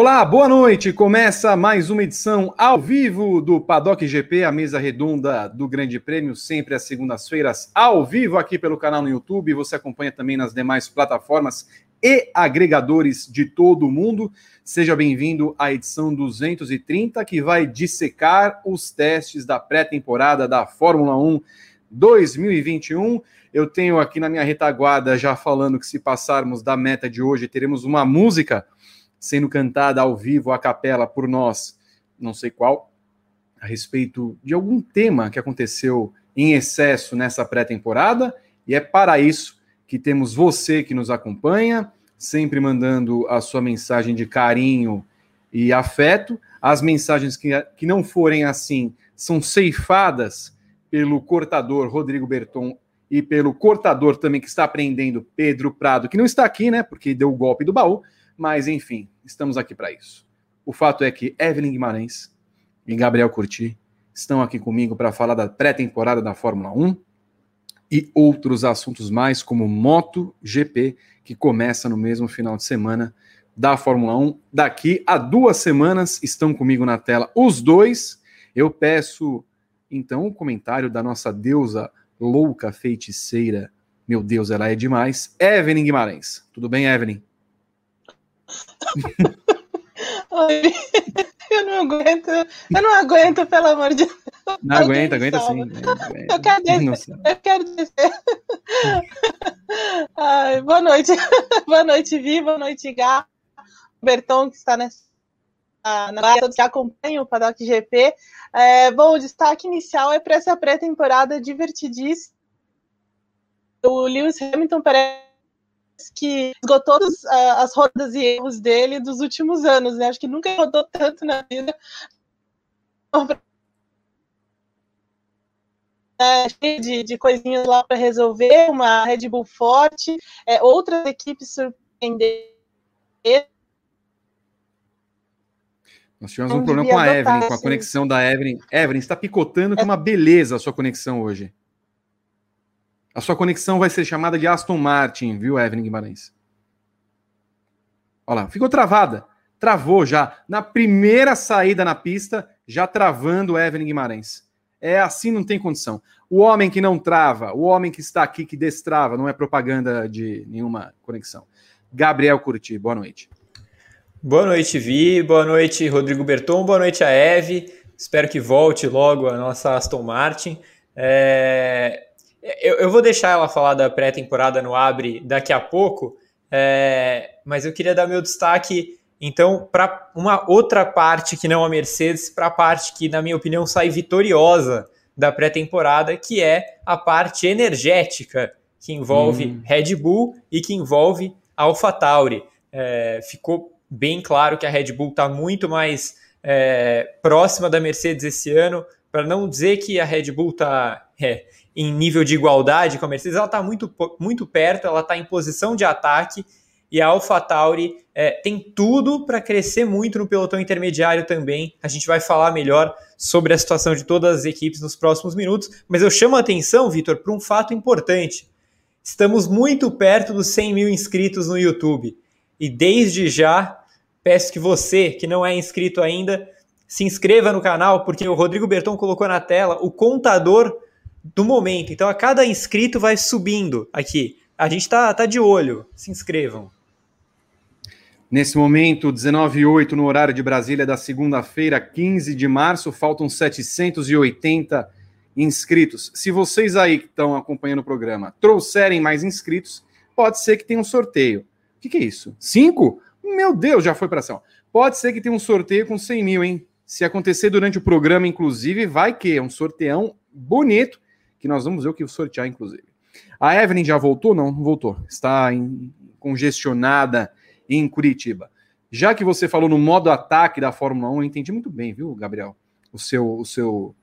Olá, boa noite. Começa mais uma edição ao vivo do Paddock GP, a mesa redonda do Grande Prêmio, sempre às segundas-feiras, ao vivo aqui pelo canal no YouTube. Você acompanha também nas demais plataformas e agregadores de todo o mundo. Seja bem-vindo à edição 230, que vai dissecar os testes da pré-temporada da Fórmula 1 2021. Eu tenho aqui na minha retaguarda já falando que se passarmos da meta de hoje, teremos uma música sendo cantada ao vivo, a capela, por nós, não sei qual, a respeito de algum tema que aconteceu em excesso nessa pré-temporada, e é para isso que temos você que nos acompanha, sempre mandando a sua mensagem de carinho e afeto. As mensagens que, que não forem assim são ceifadas pelo cortador Rodrigo Berton e pelo cortador também que está aprendendo Pedro Prado, que não está aqui, né? Porque deu o golpe do baú, mas, enfim, estamos aqui para isso. O fato é que Evelyn Guimarães e Gabriel Curti estão aqui comigo para falar da pré-temporada da Fórmula 1 e outros assuntos mais, como Moto GP, que começa no mesmo final de semana da Fórmula 1. Daqui a duas semanas estão comigo na tela os dois. Eu peço, então, o um comentário da nossa deusa louca feiticeira. Meu Deus, ela é demais. Evelyn Guimarães. Tudo bem, Evelyn? Oi. Eu não aguento, eu não aguento, pelo amor de Deus. Não aguenta, aguenta sim. Eu quero descer. Eu quero descer. Ai, boa noite. Boa noite, Vi. Boa noite, Gá. Berton, que está nessa na área que acompanha o Paddock GP. É, bom, o destaque inicial é para essa pré-temporada divertidíssima. O Lewis Hamilton parece que esgotou todas as rodas e erros dele dos últimos anos, né? Acho que nunca rodou tanto na vida. É, de, de coisinhas lá para resolver, uma Red Bull forte, é, outras equipes surpreender. Nós tivemos um problema com a Evelyn, com a conexão da Evelyn. Evelyn, está picotando com é uma beleza a sua conexão hoje. A sua conexão vai ser chamada de Aston Martin, viu, Evelyn Guimarães? Olha lá, ficou travada. Travou já. Na primeira saída na pista, já travando Evelyn Guimarães. É assim, não tem condição. O homem que não trava, o homem que está aqui que destrava, não é propaganda de nenhuma conexão. Gabriel Curti, boa noite. Boa noite, Vi. Boa noite, Rodrigo Berton. Boa noite a Eve. Espero que volte logo a nossa Aston Martin. É... Eu, eu vou deixar ela falar da pré-temporada no Abre daqui a pouco, é, mas eu queria dar meu destaque, então, para uma outra parte que não a Mercedes, para a parte que, na minha opinião, sai vitoriosa da pré-temporada, que é a parte energética, que envolve hum. Red Bull e que envolve AlphaTauri. É, ficou bem claro que a Red Bull está muito mais é, próxima da Mercedes esse ano, para não dizer que a Red Bull está é, em nível de igualdade com a Mercedes, ela está muito, muito perto, ela está em posição de ataque e a AlphaTauri é, tem tudo para crescer muito no pelotão intermediário também. A gente vai falar melhor sobre a situação de todas as equipes nos próximos minutos, mas eu chamo a atenção, Vitor, para um fato importante. Estamos muito perto dos 100 mil inscritos no YouTube e desde já peço que você, que não é inscrito ainda, se inscreva no canal, porque o Rodrigo Berton colocou na tela o contador do momento. Então, a cada inscrito vai subindo aqui. A gente tá, tá de olho. Se inscrevam. Nesse momento, 19h08 no horário de Brasília, da segunda-feira, 15 de março, faltam 780 inscritos. Se vocês aí que estão acompanhando o programa trouxerem mais inscritos, pode ser que tenha um sorteio. O que, que é isso? Cinco? Meu Deus, já foi para cima. Pode ser que tenha um sorteio com 100 mil, hein? Se acontecer durante o programa, inclusive, vai que é um sorteão bonito que nós vamos ver o que sortear, inclusive. A Evelyn já voltou? Não, não voltou. Está em, congestionada em Curitiba. Já que você falou no modo ataque da Fórmula 1, eu entendi muito bem, viu, Gabriel? O seu, o seu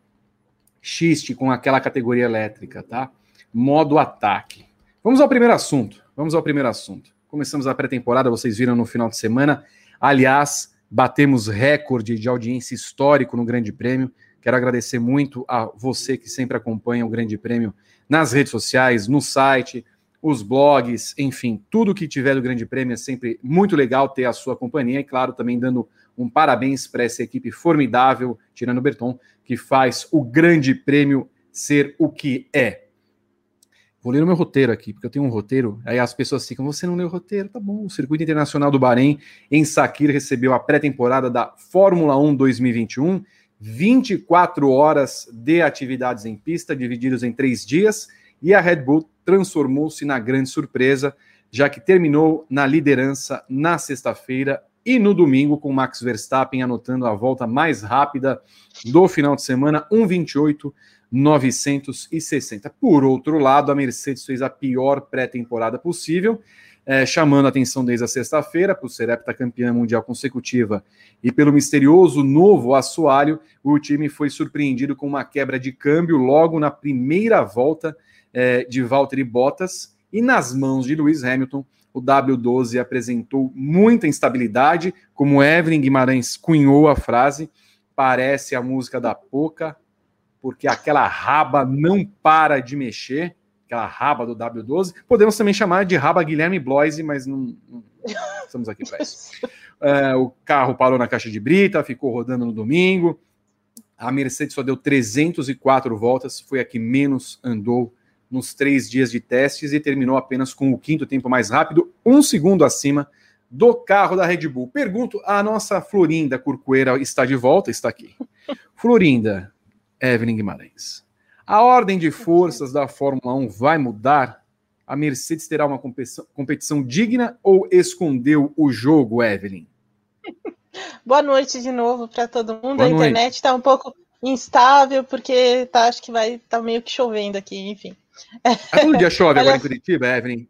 xiste com aquela categoria elétrica, tá? Modo ataque. Vamos ao primeiro assunto. Vamos ao primeiro assunto. Começamos a pré-temporada, vocês viram no final de semana. Aliás, batemos recorde de audiência histórico no Grande Prêmio. Quero agradecer muito a você que sempre acompanha o Grande Prêmio nas redes sociais, no site. os blogs, enfim, tudo que tiver do Grande Prêmio é sempre muito legal ter a sua companhia e, claro, também dando um parabéns para essa equipe formidável, tirando o Berton, que faz o Grande Prêmio ser o que é. Vou ler o meu roteiro aqui, porque eu tenho um roteiro. Aí as pessoas ficam, você não leu o roteiro? Tá bom. O Circuito Internacional do Bahrein, em Sakir, recebeu a pré-temporada da Fórmula 1 2021. 24 horas de atividades em pista, divididos em três dias, e a Red Bull transformou-se na grande surpresa, já que terminou na liderança na sexta-feira e no domingo, com Max Verstappen anotando a volta mais rápida do final de semana, 1,28,960. Por outro lado, a Mercedes fez a pior pré-temporada possível, é, chamando a atenção desde a sexta-feira, por ser heptacampeã mundial consecutiva e pelo misterioso novo assoalho, o time foi surpreendido com uma quebra de câmbio logo na primeira volta é, de Valtteri Bottas e nas mãos de Lewis Hamilton, o W12 apresentou muita instabilidade, como Evelyn Guimarães cunhou a frase, parece a música da Poca, porque aquela raba não para de mexer, aquela raba do W12. Podemos também chamar de raba Guilherme Bloise, mas não, não estamos aqui para isso. É, o carro parou na caixa de brita, ficou rodando no domingo. A Mercedes só deu 304 voltas, foi a que menos andou nos três dias de testes e terminou apenas com o quinto tempo mais rápido, um segundo acima do carro da Red Bull. Pergunto, a nossa Florinda Curcoeira está de volta? Está aqui. Florinda, Evelyn Guimarães. A ordem de forças da Fórmula 1 vai mudar? A Mercedes terá uma competição, competição digna ou escondeu o jogo, Evelyn? Boa noite de novo para todo mundo. Boa a internet está um pouco instável porque tá, acho que vai estar tá meio que chovendo aqui, enfim. Ah, todo dia chove agora em Curitiba, Evelyn?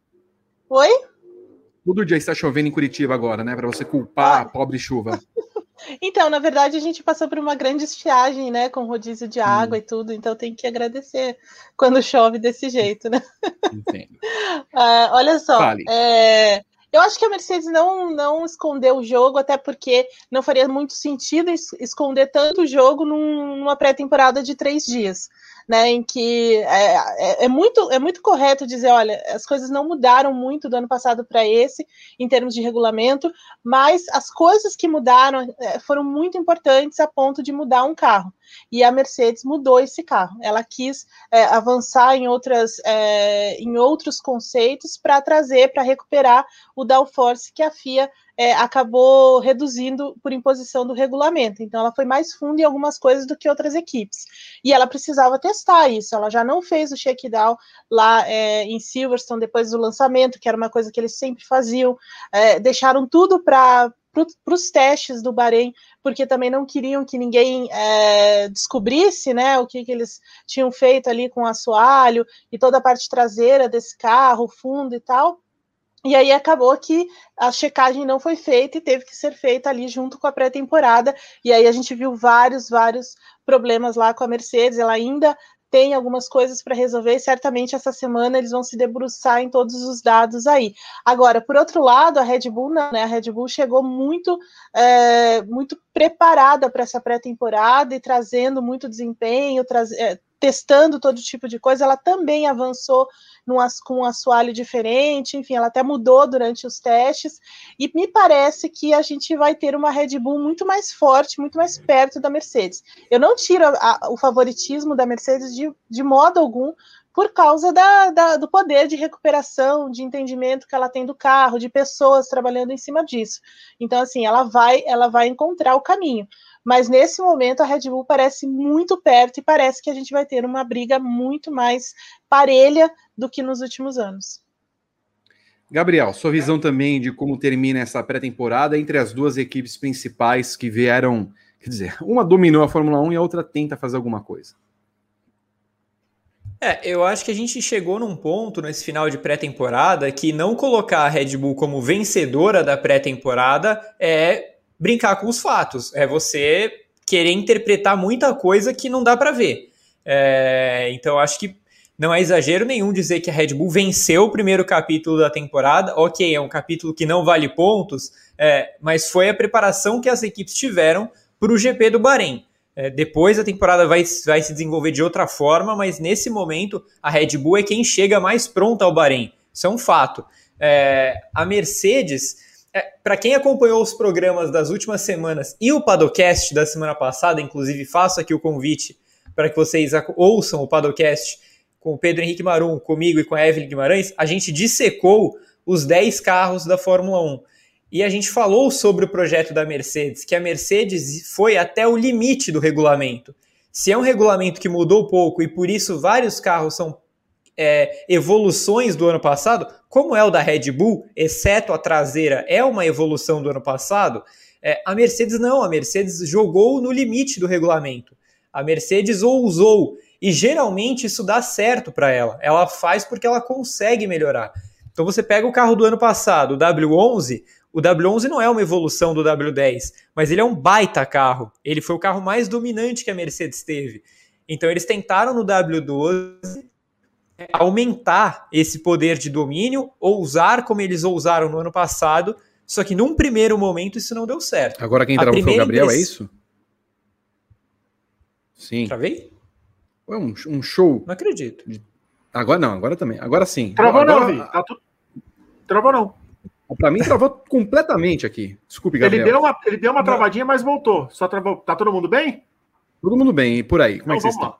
Oi? Todo dia está chovendo em Curitiba agora, né? Para você culpar a pobre chuva. Então, na verdade, a gente passou por uma grande estiagem, né? Com rodízio de água hum. e tudo, então tem que agradecer quando chove desse jeito, né? Entendo. uh, olha só, é, eu acho que a Mercedes não, não escondeu o jogo, até porque não faria muito sentido esconder tanto o jogo num, numa pré-temporada de três dias né, em que é, é, é, muito, é muito correto dizer, olha, as coisas não mudaram muito do ano passado para esse, em termos de regulamento, mas as coisas que mudaram é, foram muito importantes a ponto de mudar um carro. E a Mercedes mudou esse carro. Ela quis é, avançar em, outras, é, em outros conceitos para trazer, para recuperar o downforce que a FIA é, acabou reduzindo por imposição do regulamento. Então, ela foi mais fundo em algumas coisas do que outras equipes. E ela precisava testar isso. Ela já não fez o shakedown lá é, em Silverstone depois do lançamento, que era uma coisa que eles sempre faziam. É, deixaram tudo para para os testes do Bahrein, porque também não queriam que ninguém é, descobrisse né, o que, que, eles tinham feito ali com o assoalho e toda a parte traseira desse carro, fundo e tal. E aí acabou que a checagem não foi feita e teve que ser feita ali junto com a pré-temporada. E aí a gente viu vários, vários problemas lá com a Mercedes. Ela ainda tem algumas coisas para resolver e certamente essa semana eles vão se debruçar em todos os dados aí. Agora, por outro lado, a Red Bull não, né? A Red Bull chegou muito, é, muito preparada para essa pré-temporada e trazendo muito desempenho, traz, é, testando todo tipo de coisa. Ela também avançou num, com um assoalho diferente, enfim, ela até mudou durante os testes, e me parece que a gente vai ter uma Red Bull muito mais forte, muito mais perto da Mercedes. Eu não tiro a, a, o favoritismo da Mercedes de, de modo algum, por causa da, da, do poder de recuperação, de entendimento que ela tem do carro, de pessoas trabalhando em cima disso. Então, assim, ela vai, ela vai encontrar o caminho. Mas nesse momento a Red Bull parece muito perto e parece que a gente vai ter uma briga muito mais parelha do que nos últimos anos. Gabriel, sua visão também de como termina essa pré-temporada entre as duas equipes principais que vieram, quer dizer, uma dominou a Fórmula 1 e a outra tenta fazer alguma coisa. É, eu acho que a gente chegou num ponto nesse final de pré-temporada que não colocar a Red Bull como vencedora da pré-temporada é brincar com os fatos, é você querer interpretar muita coisa que não dá para ver. É, então acho que não é exagero nenhum dizer que a Red Bull venceu o primeiro capítulo da temporada. Ok, é um capítulo que não vale pontos, é, mas foi a preparação que as equipes tiveram para o GP do Bahrein. É, depois a temporada vai, vai se desenvolver de outra forma, mas nesse momento a Red Bull é quem chega mais pronta ao Bahrein. Isso é um fato. É, a Mercedes, é, para quem acompanhou os programas das últimas semanas e o Padocast da semana passada, inclusive faço aqui o convite para que vocês ouçam o Padocast com o Pedro Henrique Marum, comigo e com a Evelyn Guimarães, a gente dissecou os 10 carros da Fórmula 1. E a gente falou sobre o projeto da Mercedes, que a Mercedes foi até o limite do regulamento. Se é um regulamento que mudou pouco e por isso vários carros são é, evoluções do ano passado, como é o da Red Bull, exceto a traseira, é uma evolução do ano passado, é, a Mercedes não, a Mercedes jogou no limite do regulamento. A Mercedes ousou e geralmente isso dá certo para ela. Ela faz porque ela consegue melhorar. Então você pega o carro do ano passado, o W11, o W11 não é uma evolução do W10, mas ele é um baita carro. Ele foi o carro mais dominante que a Mercedes teve. Então eles tentaram no W12 aumentar esse poder de domínio, ousar como eles ousaram no ano passado, só que num primeiro momento isso não deu certo. Agora quem travou foi o Gabriel, é isso? Sim. Travei? Foi um, um show. Não acredito. Agora não, agora também. Agora sim. Travou agora, não, Vi. Tá tu... Travou não. Para mim, travou completamente aqui. Desculpe, Gabriel. Ele deu uma, ele deu uma travadinha, mas voltou. Só travou. Tá todo mundo bem? Todo mundo bem. E por aí? Como então, é que vocês estão?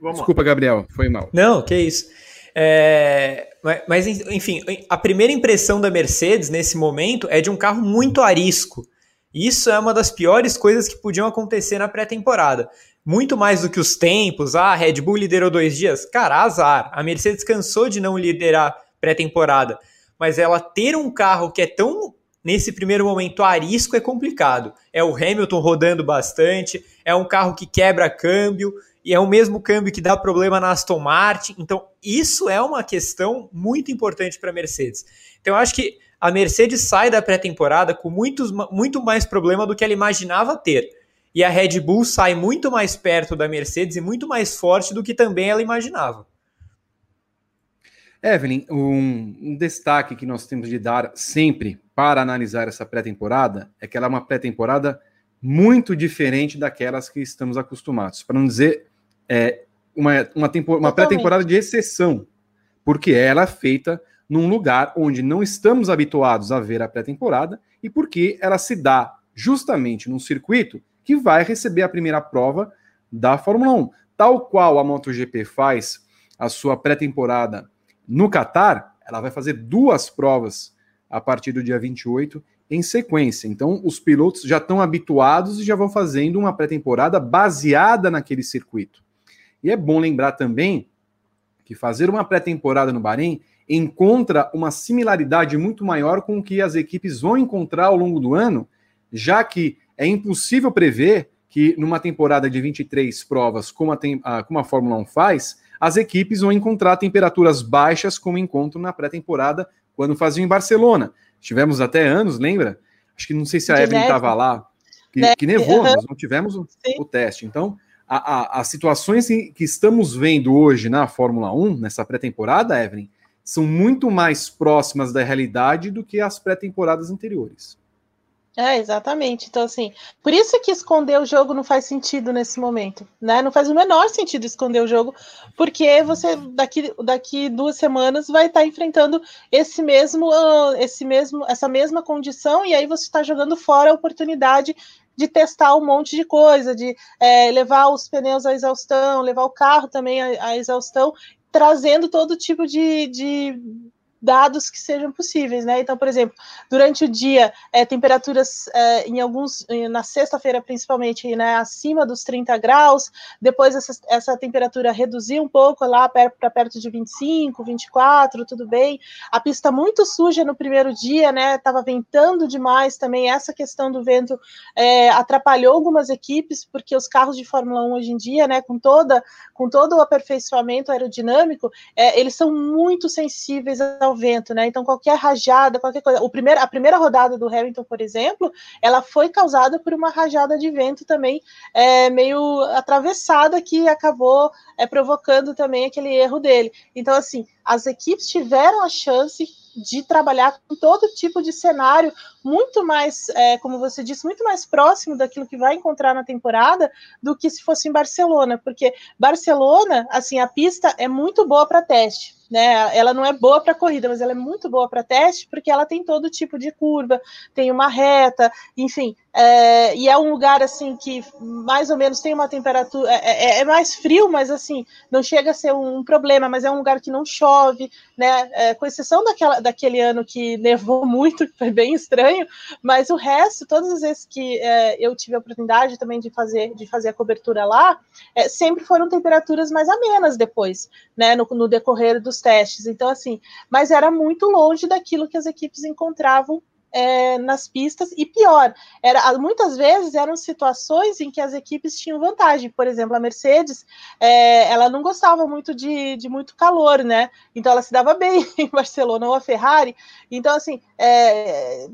Vamos Desculpa, lá. Gabriel. Foi mal. Não, que isso. É, mas, enfim, a primeira impressão da Mercedes nesse momento é de um carro muito arisco. Isso é uma das piores coisas que podiam acontecer na pré-temporada. Muito mais do que os tempos. Ah, a Red Bull liderou dois dias. Cara, azar. A Mercedes cansou de não liderar pré-temporada mas ela ter um carro que é tão nesse primeiro momento arisco é complicado. É o Hamilton rodando bastante, é um carro que quebra câmbio e é o mesmo câmbio que dá problema na Aston Martin. Então, isso é uma questão muito importante para a Mercedes. Então, eu acho que a Mercedes sai da pré-temporada com muitos, muito mais problema do que ela imaginava ter. E a Red Bull sai muito mais perto da Mercedes e muito mais forte do que também ela imaginava. Evelyn, um, um, destaque que nós temos de dar sempre para analisar essa pré-temporada é que ela é uma pré-temporada muito diferente daquelas que estamos acostumados. Para não dizer é, uma, uma, uma pré-temporada de exceção, porque ela é feita num lugar onde não estamos habituados a ver a pré-temporada e porque ela se dá justamente num circuito que vai receber a primeira prova da Fórmula 1. Tal qual a MotoGP faz a sua pré-temporada no Catar, ela vai fazer duas provas a partir do dia 28 em sequência. Então, os pilotos já estão habituados e já vão fazendo uma pré-temporada baseada naquele circuito. E é bom lembrar também que fazer uma pré-temporada no Bahrein encontra uma similaridade muito maior com o que as equipes vão encontrar ao longo do ano, já que é impossível prever que numa temporada de 23 provas, como a, como a Fórmula 1 faz, as equipes vão encontrar temperaturas baixas, como encontram na pré-temporada, quando faziam em Barcelona. Tivemos até anos, lembra? Acho que não sei se a Evelyn estava lá, que, que nevou, uhum. não tivemos o, o teste. Então, a, a, as situações que estamos vendo hoje na Fórmula 1, nessa pré-temporada, Evelyn, são muito mais próximas da realidade do que as pré-temporadas anteriores. É, exatamente. Então, assim, por isso que esconder o jogo não faz sentido nesse momento, né? Não faz o menor sentido esconder o jogo, porque você daqui, daqui duas semanas vai estar enfrentando esse mesmo, uh, esse mesmo, essa mesma condição, e aí você está jogando fora a oportunidade de testar um monte de coisa, de é, levar os pneus à exaustão, levar o carro também à, à exaustão, trazendo todo tipo de, de dados que sejam possíveis, né? Então, por exemplo, durante o dia, é, temperaturas é, em alguns, na sexta-feira principalmente, né, acima dos 30 graus, depois essa, essa temperatura reduzir um pouco lá para perto de 25, 24, tudo bem. A pista muito suja no primeiro dia, né? Tava ventando demais também. Essa questão do vento é, atrapalhou algumas equipes, porque os carros de Fórmula 1 hoje em dia, né, com toda com todo o aperfeiçoamento aerodinâmico, é, eles são muito sensíveis ao vento, né? Então qualquer rajada, qualquer coisa. O primeiro, a primeira rodada do Hamilton, por exemplo, ela foi causada por uma rajada de vento também é, meio atravessada que acabou é, provocando também aquele erro dele. Então assim, as equipes tiveram a chance de trabalhar com todo tipo de cenário muito mais, é, como você disse, muito mais próximo daquilo que vai encontrar na temporada do que se fosse em Barcelona, porque Barcelona, assim, a pista é muito boa para teste né? Ela não é boa para corrida, mas ela é muito boa para teste porque ela tem todo tipo de curva, tem uma reta, enfim, é, e é um lugar assim que mais ou menos tem uma temperatura, é, é, é, mais frio, mas assim, não chega a ser um problema, mas é um lugar que não chove, né? É, com exceção daquela, daquele ano que nevou muito, que foi bem estranho, mas o resto, todas as vezes que é, eu tive a oportunidade também de fazer, de fazer a cobertura lá, é, sempre foram temperaturas mais amenas depois, né? No, no decorrer dos testes. Então, assim, mas era muito longe daquilo que as equipes encontravam é, nas pistas, e pior, era, muitas vezes eram situações em que as equipes tinham vantagem. Por exemplo, a Mercedes, é, ela não gostava muito de, de, muito calor, né? Então ela se dava bem em Barcelona ou a Ferrari. Então, assim, é,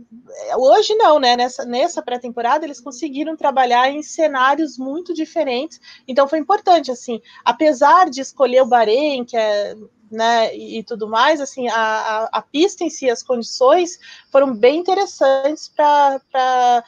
hoje não, né? Nessa, nessa pré-temporada eles conseguiram trabalhar em cenários muito diferentes. Então foi importante, assim, apesar de escolher o Bahrein, que é né, e, tudo mais, assim, a, a, a, pista em si, as condições foram bem interessantes para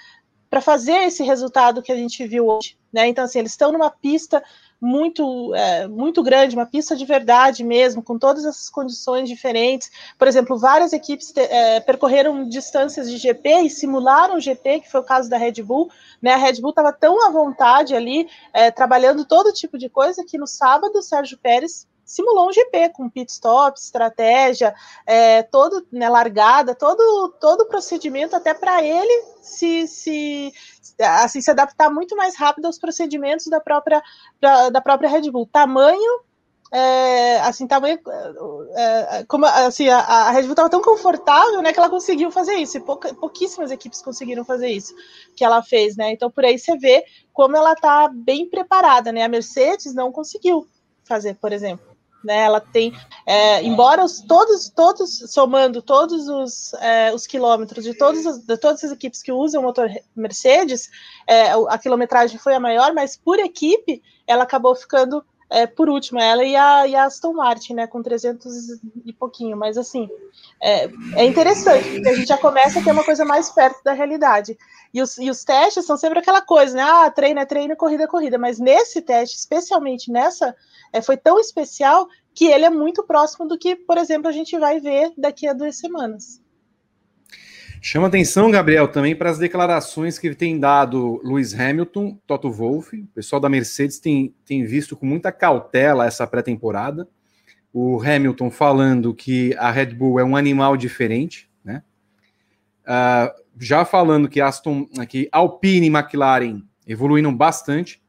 fazer esse resultado que a gente viu hoje, né? Então, assim, eles estão numa pista muito é, muito grande, uma pista de verdade mesmo, com todas essas condições diferentes. Por exemplo, várias equipes é, percorreram distâncias de GP e simularam o GP, que foi o caso da Red Bull. Né? A Red Bull estava tão à vontade ali, é, trabalhando todo tipo de coisa, que no sábado o Sérgio Pérez simulou um GP com pit stop, estratégia, é, todo né, largada, todo todo o procedimento até para ele se, se assim se adaptar muito mais rápido aos procedimentos da própria da, da própria Red Bull. Tamanho é, assim, tamanho, é, como, assim, a, a Red Bull estava tão confortável, né, que ela conseguiu fazer isso, e pouca, pouquíssimas equipes conseguiram fazer isso, que ela fez, né, então por aí você vê como ela está bem preparada, né, a Mercedes não conseguiu fazer, por exemplo, né? Ela tem, é, embora os, todos, todos somando todos os, é, os quilômetros de, as, de todas as equipes que usam o motor Mercedes, é, a quilometragem foi a maior, mas por equipe ela acabou ficando é, por último, ela e a, e a, Aston Martin, né, com 300 e pouquinho, mas assim, é, é, interessante, porque a gente já começa a ter uma coisa mais perto da realidade. E os, e os testes são sempre aquela coisa, né, ah, treino é treino, corrida é corrida, mas nesse teste, especialmente nessa é, foi tão especial que ele é muito próximo do que, por exemplo, a gente vai ver daqui a duas semanas. Chama atenção, Gabriel, também para as declarações que tem dado Lewis Hamilton, Toto Wolff. O pessoal da Mercedes tem, tem visto com muita cautela essa pré-temporada. O Hamilton falando que a Red Bull é um animal diferente, né? Uh, já falando que Aston, que Alpine e McLaren evoluíram bastante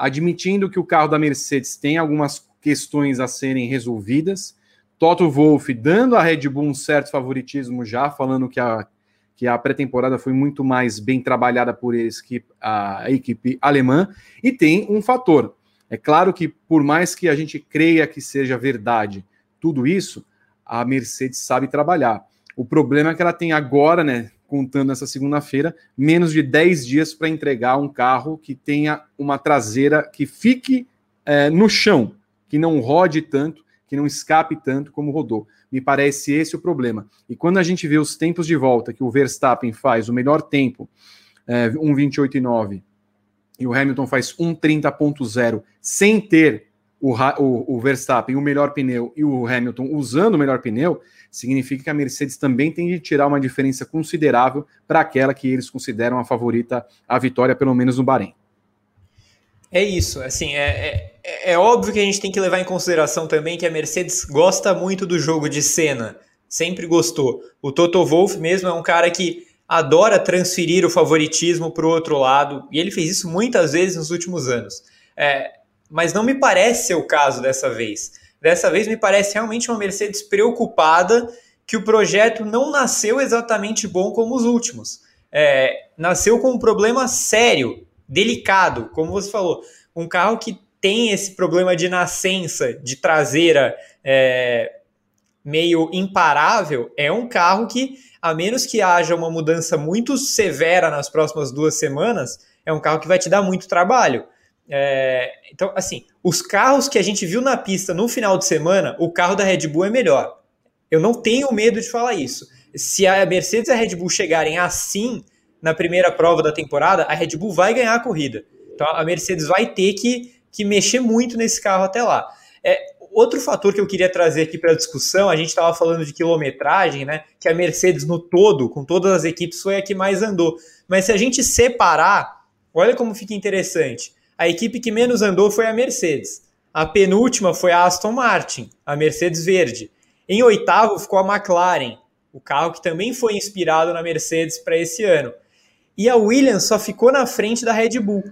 admitindo que o carro da Mercedes tem algumas questões a serem resolvidas. Toto Wolff dando à Red Bull um certo favoritismo já, falando que a, que a pré-temporada foi muito mais bem trabalhada por eles que a equipe alemã. E tem um fator. É claro que, por mais que a gente creia que seja verdade tudo isso, a Mercedes sabe trabalhar. O problema é que ela tem agora, né, contando essa segunda-feira, menos de 10 dias para entregar um carro que tenha uma traseira que fique é, no chão, que não rode tanto, que não escape tanto como rodou. Me parece esse o problema. E quando a gente vê os tempos de volta que o Verstappen faz, o melhor tempo, é, 1,28,9, e o Hamilton faz 1,30,0, sem ter o, o, o Verstappen o melhor pneu e o Hamilton usando o melhor pneu, significa que a Mercedes também tem de tirar uma diferença considerável para aquela que eles consideram a favorita à vitória, pelo menos no Bahrein. É isso, assim, é, é, é, óbvio que a gente tem que levar em consideração também que a Mercedes gosta muito do jogo de cena, sempre gostou. O Toto Wolff mesmo é um cara que adora transferir o favoritismo para o outro lado, e ele fez isso muitas vezes nos últimos anos. É, mas não me parece ser o caso dessa vez. Dessa vez me parece realmente uma Mercedes preocupada que o projeto não nasceu exatamente bom como os últimos. É, nasceu com um problema sério, delicado, como você falou. Um carro que tem esse problema de nascença, de traseira é, meio imparável, é um carro que, a menos que haja uma mudança muito severa nas próximas duas semanas, é um carro que vai te dar muito trabalho. É, então, assim, os carros que a gente viu na pista no final de semana, o carro da Red Bull é melhor. Eu não tenho medo de falar isso. Se a Mercedes e a Red Bull chegarem assim na primeira prova da temporada, a Red Bull vai ganhar a corrida. Então a Mercedes vai ter que, que mexer muito nesse carro até lá. É, outro fator que eu queria trazer aqui para a discussão, a gente estava falando de quilometragem, né? Que a Mercedes no todo, com todas as equipes, foi a que mais andou. Mas se a gente separar, olha como fica interessante. A equipe que menos andou foi a Mercedes. A penúltima foi a Aston Martin, a Mercedes Verde. Em oitavo ficou a McLaren, o carro que também foi inspirado na Mercedes para esse ano. E a Williams só ficou na frente da Red Bull,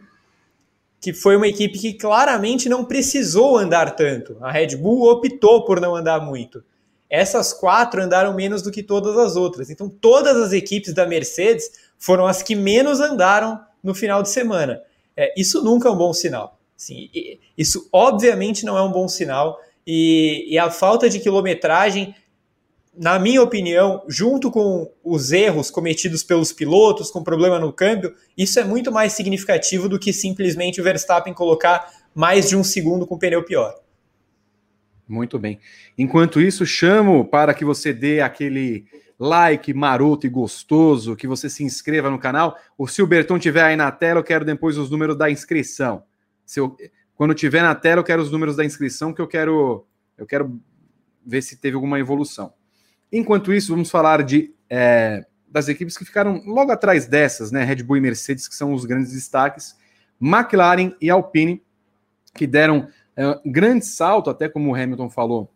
que foi uma equipe que claramente não precisou andar tanto. A Red Bull optou por não andar muito. Essas quatro andaram menos do que todas as outras. Então, todas as equipes da Mercedes foram as que menos andaram no final de semana. É, isso nunca é um bom sinal. Assim, isso obviamente não é um bom sinal. E, e, a falta de quilometragem, na minha opinião, junto com os erros cometidos pelos pilotos, com problema no câmbio, isso é muito mais significativo do que simplesmente o Verstappen colocar mais de um segundo com pneu pior. Muito bem. Enquanto isso, chamo para que você dê aquele like maroto e gostoso, que você se inscreva no canal. O Silberton tiver aí na tela, eu quero depois os números da inscrição. Se eu, quando tiver na tela, eu quero os números da inscrição, que eu quero, eu quero ver se teve alguma evolução. Enquanto isso, vamos falar de é, das equipes que ficaram logo atrás dessas, né? Red Bull e Mercedes, que são os grandes destaques. McLaren e Alpine, que deram é, um grande salto, até como o Hamilton falou,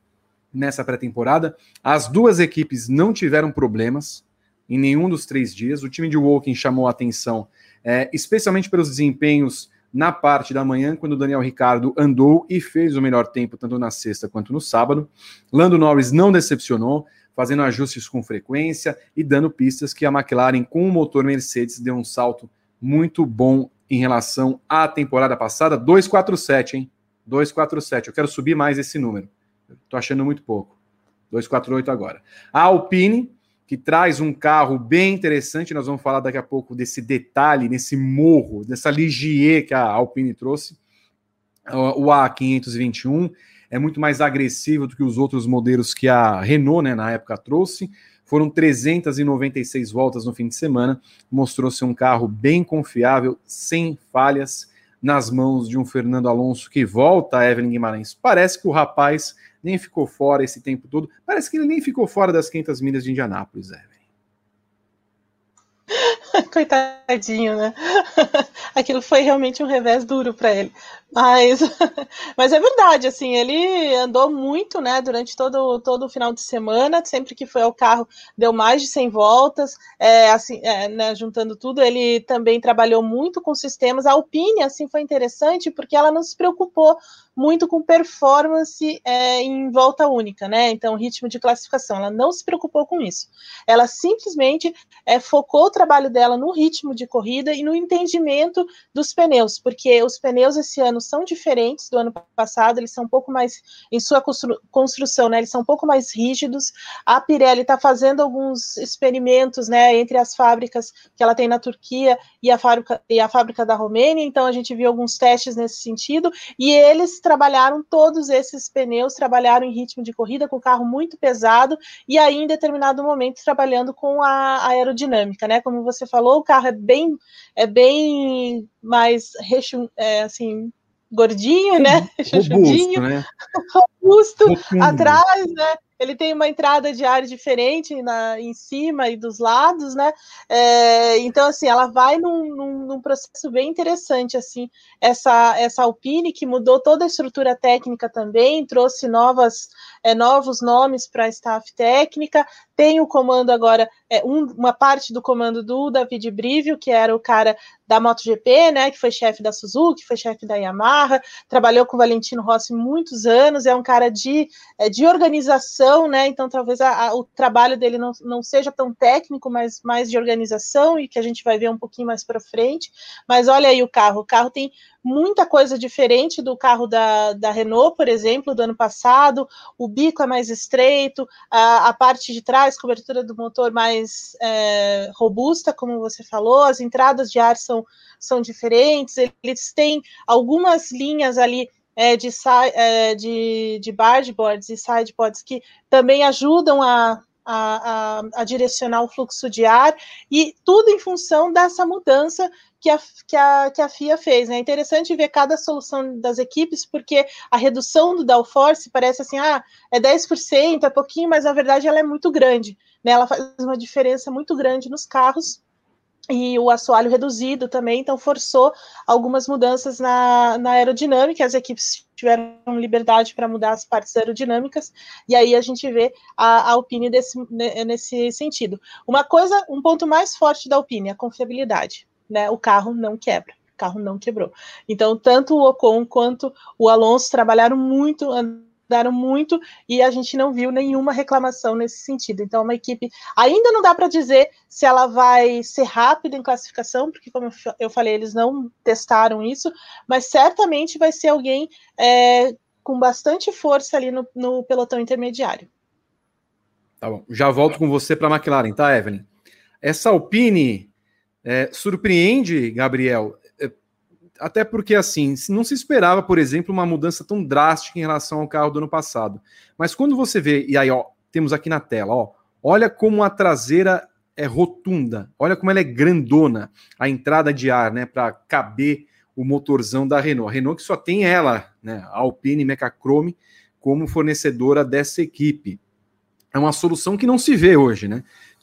nessa pré-temporada. As duas equipes não tiveram problemas em nenhum dos três dias. O time de Woking chamou a atenção, é, especialmente pelos desempenhos na parte da manhã, quando o Daniel Ricardo andou e fez o melhor tempo, tanto na sexta quanto no sábado. Lando Norris não decepcionou, fazendo ajustes com frequência e dando pistas que a McLaren, com o motor Mercedes, deu um salto muito bom em relação à temporada passada. 247, hein? 247. Eu quero subir mais esse número. Estou achando muito pouco. 248 agora. A Alpine, que traz um carro bem interessante, nós vamos falar daqui a pouco desse detalhe, nesse morro, dessa Ligier que a Alpine trouxe. O A521 é muito mais agressivo do que os outros modelos que a Renault, né, na época, trouxe. Foram 396 voltas no fim de semana. Mostrou ser um carro bem confiável, sem falhas, nas mãos de um Fernando Alonso que volta a Evelyn Guimarães. Parece que o rapaz nem ficou fora esse tempo todo. Parece que ele nem ficou fora das 500 milhas de Indianápolis, Evelyn. Coitadinho, né? Aquilo foi realmente um revés duro para ele. Mas, mas é verdade, assim, ele andou muito, né, durante todo, todo o final de semana, sempre que foi ao carro deu mais de 100 voltas, é, assim, é, né, juntando tudo, ele também trabalhou muito com sistemas. A Alpine, assim, foi interessante porque ela não se preocupou muito com performance é, em volta única, né? Então, ritmo de classificação, ela não se preocupou com isso. Ela simplesmente é, focou o trabalho dela no ritmo de corrida e no entendimento dos pneus, porque os pneus esse ano são diferentes do ano passado, eles são um pouco mais, em sua constru construção, né? Eles são um pouco mais rígidos. A Pirelli está fazendo alguns experimentos, né, entre as fábricas que ela tem na Turquia e a fábrica, e a fábrica da Romênia, então a gente viu alguns testes nesse sentido, e eles trabalharam todos esses pneus, trabalharam em ritmo de corrida com o carro muito pesado e aí em determinado momento trabalhando com a aerodinâmica, né? Como você falou, o carro é bem é bem mais é, assim gordinho, né? Robusto, né? Robusto, atrás, né? ele tem uma entrada de ar diferente na, em cima e dos lados, né? É, então, assim, ela vai num, num, num, processo bem interessante, assim, essa, essa Alpine, que mudou toda a estrutura técnica também, trouxe novas, é, novos nomes para a staff técnica, tem o comando agora, é, um, uma parte do comando do David Brivio, que era o cara da MotoGP, né, que foi chefe da Suzuki, foi chefe da Yamaha, trabalhou com o Valentino Rossi muitos anos, é um cara de, é, de organização, né, então talvez a, a, o trabalho dele não, não seja tão técnico, mas mais de organização, e que a gente vai ver um pouquinho mais para frente, mas olha aí o carro, o carro tem muita coisa diferente do carro da, da Renault, por exemplo, do ano passado. O bico é mais estreito, a, a parte de trás, cobertura do motor mais é, robusta, como você falou, as entradas de ar são, são diferentes, eles têm algumas linhas ali é, de, é, de, de bargeboards e sideboards que também ajudam a a, a, a, direcionar o fluxo de ar, e tudo em função dessa mudança que a, que a, que a FIA fez. Né? É interessante ver cada solução das equipes, porque a redução do downforce parece assim, ah, é 10%, é pouquinho, mas na verdade ela é muito grande. Né? Ela faz uma diferença muito grande nos carros, e o assoalho reduzido também, então forçou algumas mudanças na, na aerodinâmica, as equipes tiveram liberdade para mudar as partes aerodinâmicas, e aí a gente vê a, a Alpine desse, nesse sentido. Uma coisa, um ponto mais forte da Alpine, a confiabilidade, né? O carro não quebra, o carro não quebrou. Então, tanto o Ocon quanto o Alonso trabalharam muito mudaram muito e a gente não viu nenhuma reclamação nesse sentido. Então, é uma equipe ainda não dá para dizer se ela vai ser rápida em classificação, porque, como eu falei, eles não testaram isso, mas certamente vai ser alguém é, com bastante força ali no, no pelotão intermediário. Tá bom. Já volto com você para a McLaren, tá, Evelyn? Essa Alpine é, surpreende, Gabriel, até porque, assim, não se esperava, por exemplo, uma mudança tão drástica em relação ao carro do ano passado. Mas quando você vê, e aí, ó, temos aqui na tela, ó, olha como a traseira é rotunda, olha como ela é grandona, a entrada de ar, né, para caber o motorzão da Renault. A Renault que só tem ela, né, a Alpine Mechachrome, como fornecedora dessa equipe. É uma solução que não se vê hoje, né?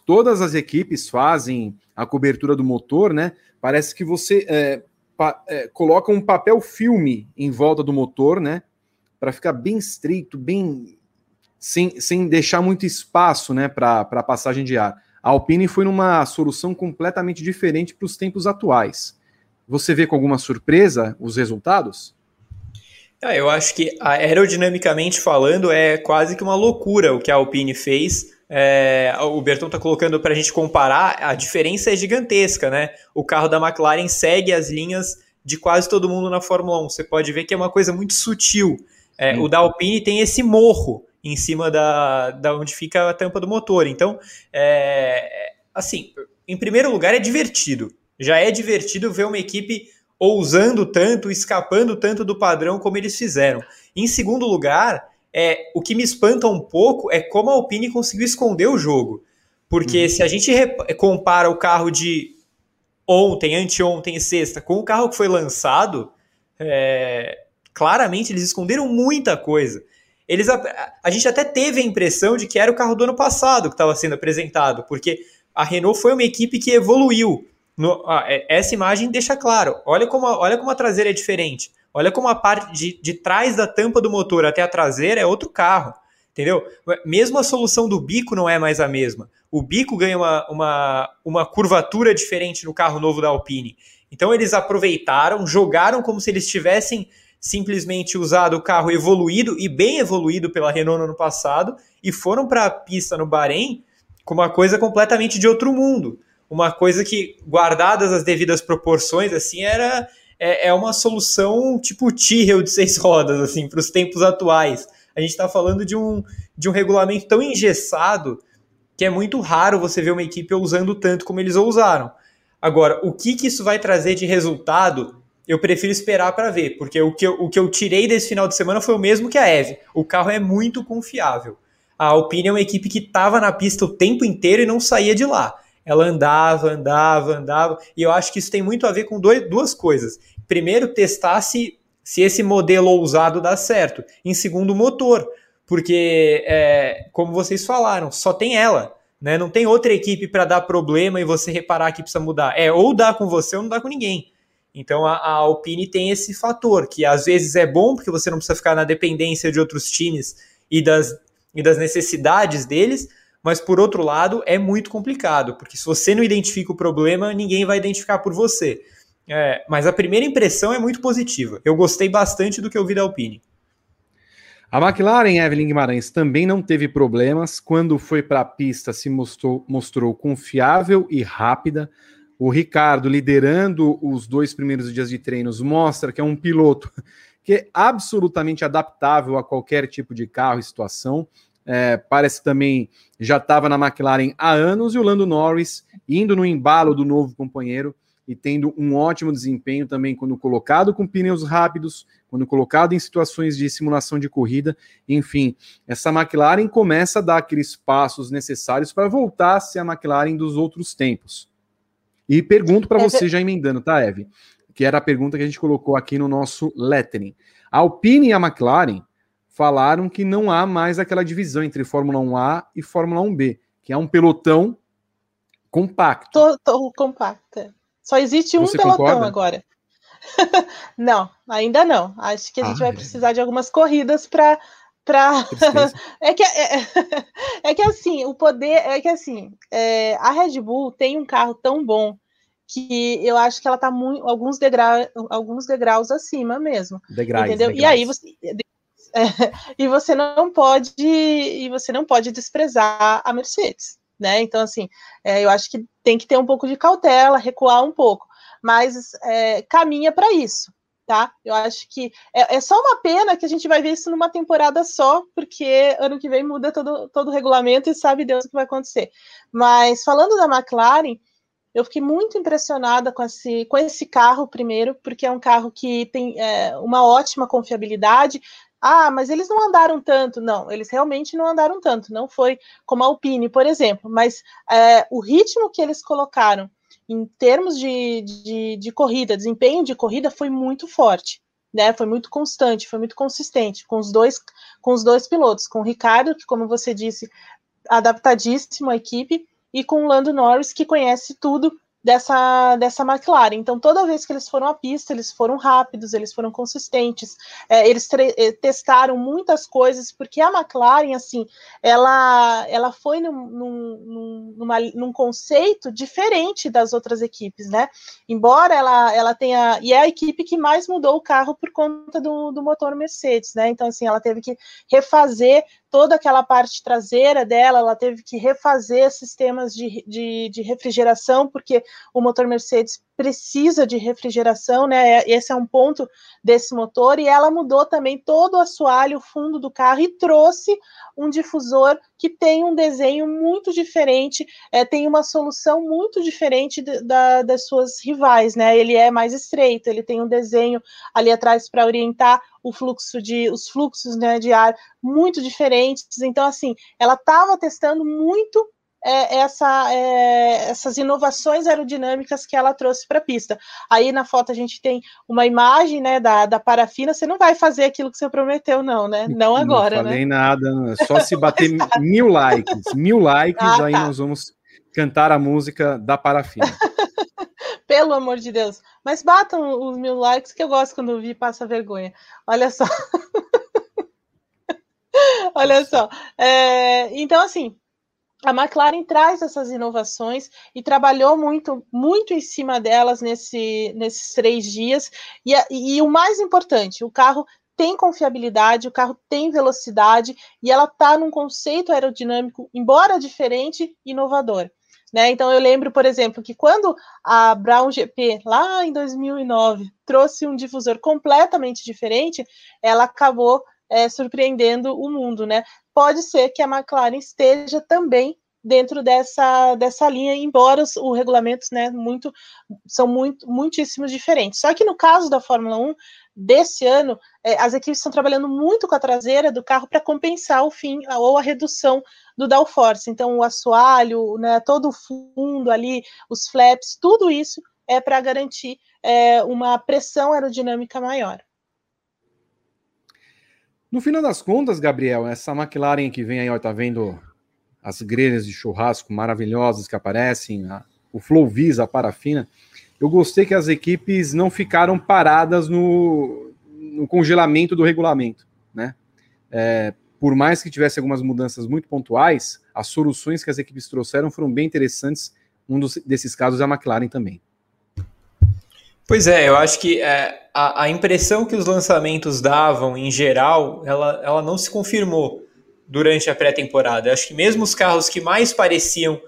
Todas as equipes fazem a cobertura do motor, né? Parece que você é, é, coloca um papel filme em volta do motor, né? Para ficar bem estreito, bem sem, sem deixar muito espaço, né? Para a passagem de ar. A Alpine foi numa solução completamente diferente para os tempos atuais. Você vê com alguma surpresa os resultados? Ah, eu acho que aerodinamicamente falando é quase que uma loucura o que a Alpine fez é, o Berton está colocando para a gente comparar, a diferença é gigantesca, né? O carro da McLaren segue as linhas de quase todo mundo na Fórmula 1. Você pode ver que é uma coisa muito sutil. É, o da Alpine tem esse morro em cima da, da onde fica a tampa do motor. Então, é, assim, em primeiro lugar, é divertido. Já é divertido ver uma equipe ousando tanto, escapando tanto do padrão como eles fizeram. Em segundo lugar, é, o que me espanta um pouco é como a Alpine conseguiu esconder o jogo. Porque uhum. se a gente compara o carro de ontem, anteontem e sexta com o carro que foi lançado, é, claramente eles esconderam muita coisa. Eles, a, a, gente até teve a impressão de que era o carro do ano passado que estava sendo apresentado, porque a Renault foi uma equipe que evoluiu. No, ah, essa imagem deixa claro. Olha como, a, olha como a traseira é diferente. Olha como a parte de, de trás da tampa do motor até a traseira é outro carro. Entendeu? Mesmo a solução do bico não é mais a mesma. O bico ganha uma, uma, uma curvatura diferente no carro novo da Alpine. Então eles aproveitaram, jogaram como se eles tivessem simplesmente usado o carro evoluído e bem evoluído pela Renault no ano passado e foram para a pista no Bahrein com uma coisa completamente de outro mundo. Uma coisa que, guardadas as devidas proporções, assim, era é, é uma solução tipo Tyrrell de seis rodas, assim, para os tempos atuais. A gente está falando de um, de um regulamento tão engessado que é muito raro você ver uma equipe usando tanto como eles ousaram. Agora, o que, que isso vai trazer de resultado, eu prefiro esperar para ver, porque o que, eu, o que eu tirei desse final de semana foi o mesmo que a Eve. O carro é muito confiável. A Alpine é uma equipe que estava na pista o tempo inteiro e não saía de lá. Ela andava, andava, andava, e eu acho que isso tem muito a ver com dois, duas coisas. Primeiro, testar se, se esse modelo ousado dá certo. Em segundo, motor, porque, é, como vocês falaram, só tem ela. Né? Não tem outra equipe para dar problema e você reparar que precisa mudar. É ou dá com você ou não dá com ninguém. Então a, a, Alpine tem esse fator, que às vezes é bom, porque você não precisa ficar na dependência de outros times e das, e das necessidades deles, mas por outro lado é muito complicado, porque se você não identifica o problema, ninguém vai identificar por você. É, mas a primeira impressão é muito positiva. Eu gostei bastante do que eu vi da Alpine. A McLaren, Evelyn Guimarães, também não teve problemas. Quando foi para a pista, se mostrou, mostrou confiável e rápida. O Ricardo, liderando os dois primeiros dias de treinos, mostra que é um piloto que é absolutamente adaptável a qualquer tipo de carro e situação é, parece também já estava na McLaren há anos, e o Lando Norris indo no embalo do novo companheiro e tendo um ótimo desempenho também quando colocado com pneus rápidos, quando colocado em situações de simulação de corrida. Enfim, essa McLaren começa a dar aqueles passos necessários para voltar a ser a McLaren dos outros tempos. E pergunto para é você, já emendando, tá, Eve? Que era a pergunta que a gente colocou aqui no nosso lettering. A Alpine e a McLaren falaram que não há mais aquela divisão entre Fórmula 1A e Fórmula 1B, que é um pelotão compacto. Tô, tô compacta. Só existe um Você pelotão concorda? agora. não, ainda não. Acho que a gente vai precisar de algumas corridas para para é que é, é, que assim o poder é que assim é, a Red Bull tem um carro tão bom que eu acho que ela está muito alguns degraus alguns degraus acima mesmo degraus, entendeu degraus. e aí você e você não pode e você não pode desprezar a Mercedes né? Então, assim, é, eu acho que tem que ter um pouco de cautela, recuar um pouco, mas é, caminha para isso, tá? Eu acho que é, é, só uma pena que a gente vai ver isso numa temporada só, porque ano que vem muda todo, todo o regulamento e sabe Deus o que vai acontecer. Mas falando da McLaren, eu fiquei muito impressionada com esse, com esse carro, primeiro, porque é um carro que tem é, uma ótima confiabilidade, ah, mas eles não andaram tanto. Não, eles realmente não andaram tanto. Não foi como a Alpine, por exemplo. Mas é, o ritmo que eles colocaram em termos de, de, de, corrida, desempenho de corrida, foi muito forte. Né, foi muito constante, foi muito consistente com os dois com os dois pilotos, com o Ricardo, que como você disse, adaptadíssimo à equipe, e com o Lando Norris, que conhece tudo dessa, dessa McLaren. Então, toda vez que eles foram à pista, eles foram rápidos, eles foram consistentes, é, eles eh, testaram muitas coisas, porque a McLaren, assim, ela, ela foi num, num, numa, num conceito diferente das outras equipes, né? Embora ela, ela tenha. E é a equipe que mais mudou o carro por conta do, do motor Mercedes, né? Então, assim, ela teve que refazer toda aquela parte traseira dela, ela teve que refazer sistemas de, de, de, refrigeração, porque o motor Mercedes precisa de refrigeração, né? Esse é um ponto desse motor, e ela mudou também todo o assoalho, o fundo do carro, e trouxe um difusor que tem um desenho muito diferente, é, tem uma solução muito diferente da, das suas rivais, né? Ele é mais estreito, ele tem um desenho ali atrás para orientar o fluxo de os fluxos né, de ar muito diferentes. Então, assim, ela estava testando muito é, essa, é, essas inovações aerodinâmicas que ela trouxe para a pista. Aí na foto a gente tem uma imagem né, da, da parafina. Você não vai fazer aquilo que você prometeu, não, né? Não agora. Não falei né? nada, só se bater mil likes. Mil likes, ah, aí tá. nós vamos cantar a música da parafina. Pelo amor de Deus. Mas batam os mil likes que eu gosto quando o Vi passa vergonha. Olha só. Olha só. É, então, assim, a McLaren traz essas inovações e trabalhou muito, muito em cima delas nesse, nesses três dias. E, e o mais importante, o carro tem confiabilidade, o carro tem velocidade e ela está num conceito aerodinâmico, embora diferente, inovador. Né? Então eu lembro, por exemplo, que quando a Brown GP, lá em 2009, trouxe um difusor completamente diferente, ela acabou é, surpreendendo o mundo, né? Pode ser que a McLaren esteja também dentro dessa, dessa linha, embora os, os regulamentos né, muito, são muito, muitíssimos diferentes. Só que no caso da Fórmula 1, desse ano, é, as equipes estão trabalhando muito com a traseira do carro para compensar o fim ou a redução do downforce. Então, o assoalho, né, todo o fundo ali, os flaps, tudo isso é para garantir é, uma pressão aerodinâmica maior. No final das contas, Gabriel, essa McLaren que vem aí, ó, tá vendo as grelhas de churrasco maravilhosas que aparecem, a, o Flowvis, a parafina. Eu gostei que as equipes não ficaram paradas no, no congelamento do regulamento, né? É, por mais que tivesse algumas mudanças muito pontuais, as soluções que as equipes trouxeram foram bem interessantes. Um dos, desses casos é a McLaren também. Pois é, eu acho que é, a, a, impressão que os lançamentos davam, em geral, ela, ela não se confirmou durante a pré-temporada. Acho que mesmo os carros que mais pareciam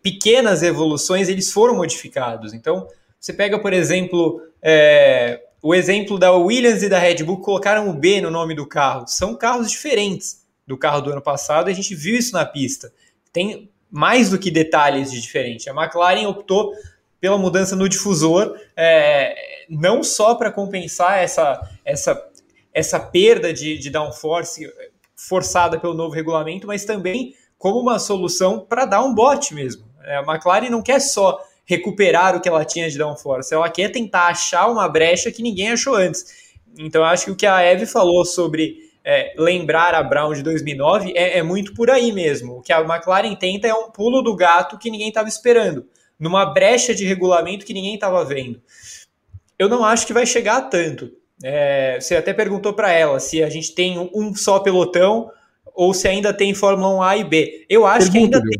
pequenas evoluções, eles foram modificados. Então, você pega, por exemplo, é, o exemplo da Williams e da Red Bull, colocaram o B no nome do carro. São carros diferentes do carro do ano passado, a gente viu isso na pista. Tem mais do que detalhes de diferente. A McLaren optou pela mudança no difusor, é, não só para compensar essa, essa, essa perda de, de downforce forçada pelo novo regulamento, mas também como uma solução para dar um bote mesmo. É, a McLaren não quer só recuperar o que ela tinha de downforce, ela quer tentar achar uma brecha que ninguém achou antes. Então, eu acho que o que a Eve falou sobre é, lembrar a Brown de 2009 é, é, muito por aí mesmo. O que a McLaren tenta é um pulo do gato que ninguém estava esperando, numa brecha de regulamento que ninguém estava vendo. Eu não acho que vai chegar a tanto. É, você até perguntou para ela se a gente tem um só pelotão ou se ainda tem Fórmula 1 A e B. Eu acho que ainda tem.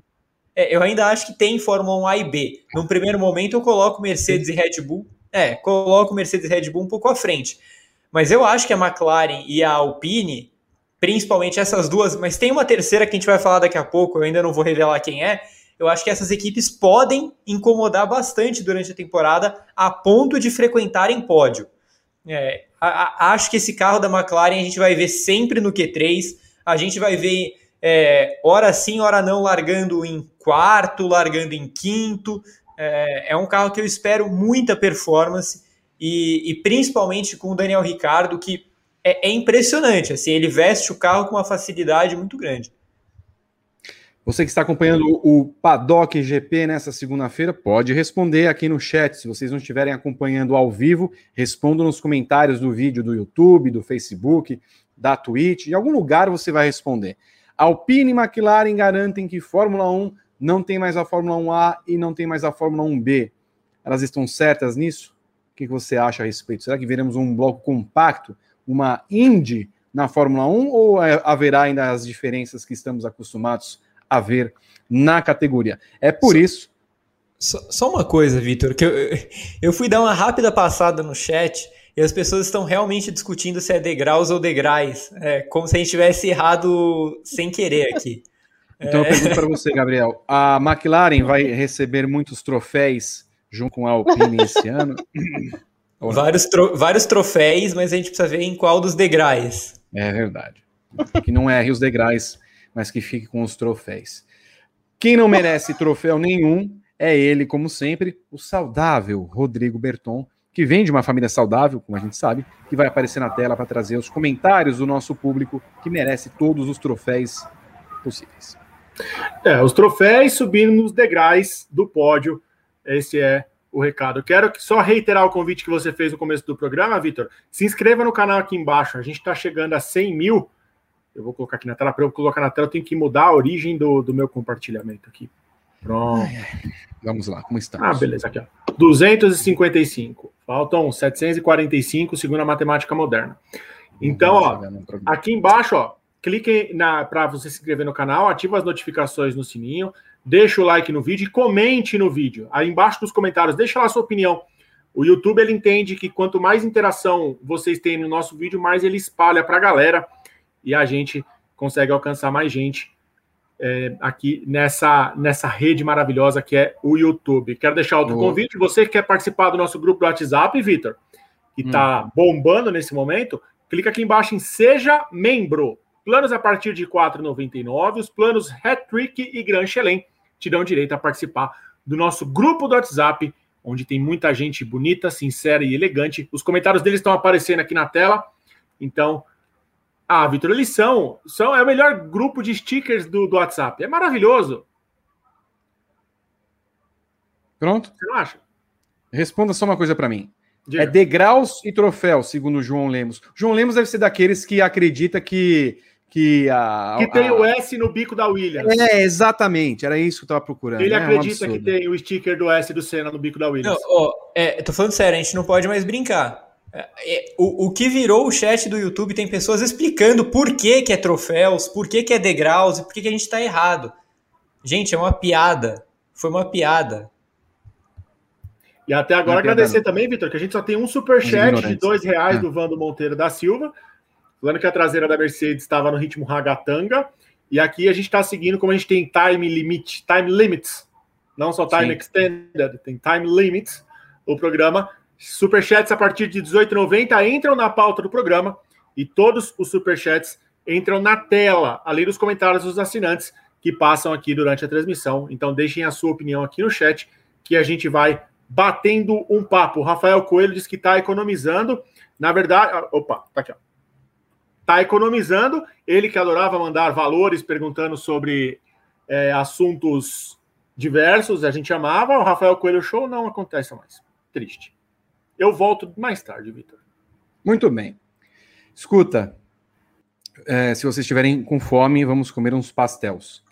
É, eu ainda acho que tem Fórmula 1 A e B. Num primeiro momento eu coloco Mercedes Sim. e Red Bull. É, coloco Mercedes e Red Bull um pouco à frente. Mas eu acho que a McLaren e a Alpine, principalmente essas duas, mas tem uma terceira que a gente vai falar daqui a pouco, eu ainda não vou revelar quem é. Eu acho que essas equipes podem incomodar bastante durante a temporada a ponto de frequentarem pódio. É, a, a, acho que esse carro da McLaren a gente vai ver sempre no Q3, a gente vai ver é, hora sim, hora não, largando em quarto, largando em quinto. É, é um carro que eu espero muita performance e, e principalmente com o Daniel Ricardo, que é, é, impressionante. Assim, ele veste o carro com uma facilidade muito grande. Você que está acompanhando o Paddock GP nessa segunda-feira, pode responder aqui no chat. Se vocês não estiverem acompanhando ao vivo, respondam nos comentários do vídeo do YouTube, do Facebook, da Twitch. Em algum lugar você vai responder. Alpine e McLaren garantem que Fórmula 1 não tem mais a Fórmula 1A e não tem mais a Fórmula 1B. Elas estão certas nisso? O que você acha a respeito? Será que veremos um bloco compacto, uma Indy na Fórmula 1 ou é, haverá ainda as diferenças que estamos acostumados a ver na categoria? É por só, isso. Só, só uma coisa, Vitor, que eu, eu fui dar uma rápida passada no chat e as pessoas estão realmente discutindo se é degraus ou degraus, é, como se a gente tivesse errado sem querer aqui. Então é... eu pergunto para você, Gabriel, a McLaren vai receber muitos troféus junto com a Alpine esse ano. vários, tro vários troféus, mas a gente precisa ver em qual dos degraus. É verdade. Que não erre os degraus, mas que fique com os troféus. Quem não merece troféu nenhum é ele, como sempre, o saudável Rodrigo Berton, que vem de uma família saudável, como a gente sabe, que vai aparecer na tela para trazer os comentários do nosso público, que merece todos os troféus possíveis. É, os troféus subindo nos degraus do pódio esse é o recado. Quero só reiterar o convite que você fez no começo do programa, Vitor. Se inscreva no canal aqui embaixo. A gente está chegando a 100 mil. Eu vou colocar aqui na tela. Para eu colocar na tela, eu tenho que mudar a origem do, do meu compartilhamento aqui. Pronto. Vamos lá, como estamos? Ah, beleza, aqui, ó. 255. Faltam 745, segundo a matemática moderna. Então, ó, aqui embaixo, ó, clique para você se inscrever no canal, ativa as notificações no sininho, deixa o like no vídeo e comente no vídeo. Aí embaixo dos comentários, deixa lá a sua opinião. O YouTube ele entende que quanto mais interação vocês têm no nosso vídeo, mais ele espalha para a galera e a gente consegue alcançar mais gente é, aqui nessa, nessa rede maravilhosa que é o YouTube. Quero deixar outro oh. convite. Você que quer participar do nosso grupo do WhatsApp, Vitor, que está hum. bombando nesse momento, clica aqui embaixo em Seja Membro. Planos a partir de R$ 4,99, os planos Hat-Trick e Grand Chelem te dão direito a participar do nosso grupo do WhatsApp, onde tem muita gente bonita, sincera e elegante. Os comentários deles estão aparecendo aqui na tela. Então, ah, Vitor, eles são, são é o melhor grupo de stickers do, do WhatsApp. É maravilhoso. Pronto? Você não acha? Responda só uma coisa para mim. Diga. É degraus e troféu, segundo o João Lemos. João Lemos deve ser daqueles que acredita que que a. Que tem a... o S no bico da Williams. É, exatamente, era isso que eu estava procurando. Ele é acredita um que tem o sticker do S do Senna no bico da Williams. Não, ó, é, tô falando sério, a gente não pode mais brincar. É, é, o, o que virou o chat do YouTube tem pessoas explicando por que, que é troféus, por que, que é degraus e por que, que a gente está errado. Gente, é uma piada. Foi uma piada. E até agora agradecer também, Vitor, que a gente só tem um super chat de dois reais é. do Vando Monteiro da Silva falando que a traseira da Mercedes estava no ritmo ragatanga. E aqui a gente está seguindo como a gente tem time limit, time limits, não só time Sim. extended, tem time limits. O programa superchats a partir de 18,90 entram na pauta do programa e todos os superchats entram na tela, além dos comentários dos assinantes que passam aqui durante a transmissão. Então deixem a sua opinião aqui no chat que a gente vai batendo um papo. O Rafael Coelho diz que está economizando. Na verdade, ah, opa, tá aqui, ó. Tá economizando. Ele que adorava mandar valores perguntando sobre é, assuntos diversos, a gente amava. O Rafael Coelho Show não acontece mais. Triste. Eu volto mais tarde, Vitor. Muito bem. Escuta, é, se vocês estiverem com fome, vamos comer uns pastéis.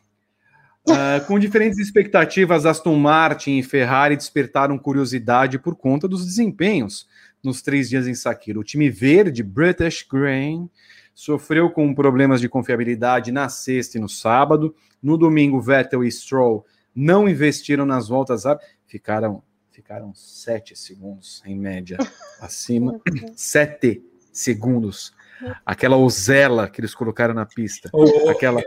Uh, com diferentes expectativas, Aston Martin e Ferrari despertaram curiosidade por conta dos desempenhos nos três dias em Sakira. O time verde, British Grain, sofreu com problemas de confiabilidade na sexta e no sábado. No domingo, Vettel e Stroll não investiram nas voltas, ficaram ficaram sete segundos em média acima, sete segundos. Aquela ozela que eles colocaram na pista, oh, aquela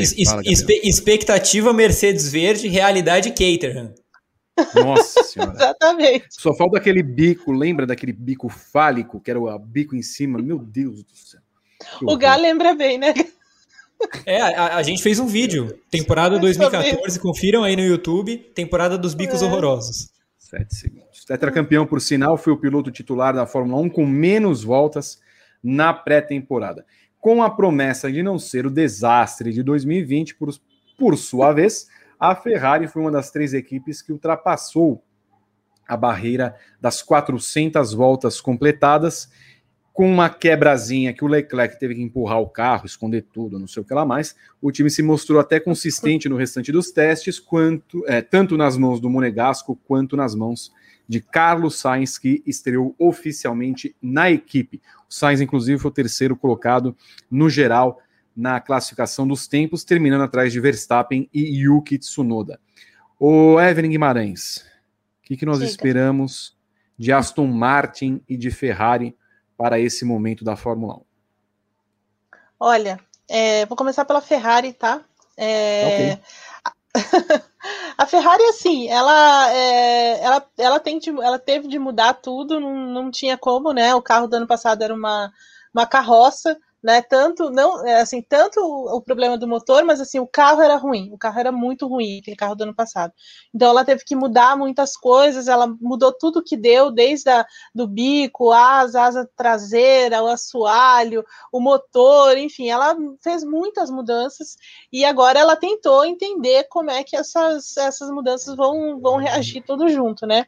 es, es, expectativa Mercedes Verde, realidade Caterham. Nossa senhora. Exatamente. Só falta aquele bico, lembra daquele bico fálico, que era o bico em cima? Meu Deus do céu. O Gá lembra bem, né? É, a, a, gente fez um vídeo, temporada 2014, confiram aí no YouTube, temporada dos bicos é. horrorosos. Sete segundos. Tetracampeão, por sinal, foi o piloto titular da Fórmula 1 com menos voltas na pré-temporada com a promessa de não ser o desastre de 2020, por, por sua vez, a Ferrari foi uma das três equipes que ultrapassou a barreira das 400 voltas completadas, com uma quebrazinha que o Leclerc teve que empurrar o carro, esconder tudo, não sei o que lá mais. O time se mostrou até consistente no restante dos testes, quanto é, tanto nas mãos do Monegasco quanto nas mãos de Carlos Sainz, que estreou oficialmente na equipe. O Sainz, inclusive, foi o terceiro colocado no geral na classificação dos tempos, terminando atrás de Verstappen e Yuki Tsunoda. O Evelyn Guimarães, o que, que nós Chega. esperamos de Aston Martin e de Ferrari para esse momento da Fórmula 1? Olha, é, vou começar pela Ferrari, tá? É, okay. A Ferrari, assim, ela, é, ela, ela, tem de, ela teve de mudar tudo, não, não tinha como, né? O carro do ano passado era uma, uma carroça, né? Tanto não, é, assim, tanto o, problema do motor, mas assim, o carro era ruim, o carro era muito ruim, aquele carro do ano passado. Então ela teve que mudar muitas coisas, ela mudou tudo que deu, desde a, do bico, asa, asa traseira, o assoalho, o motor, enfim, ela fez muitas mudanças e agora ela tentou entender como é que essas, essas mudanças vão, vão reagir tudo junto, né?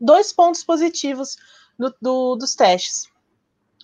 Dois pontos positivos do, do dos testes.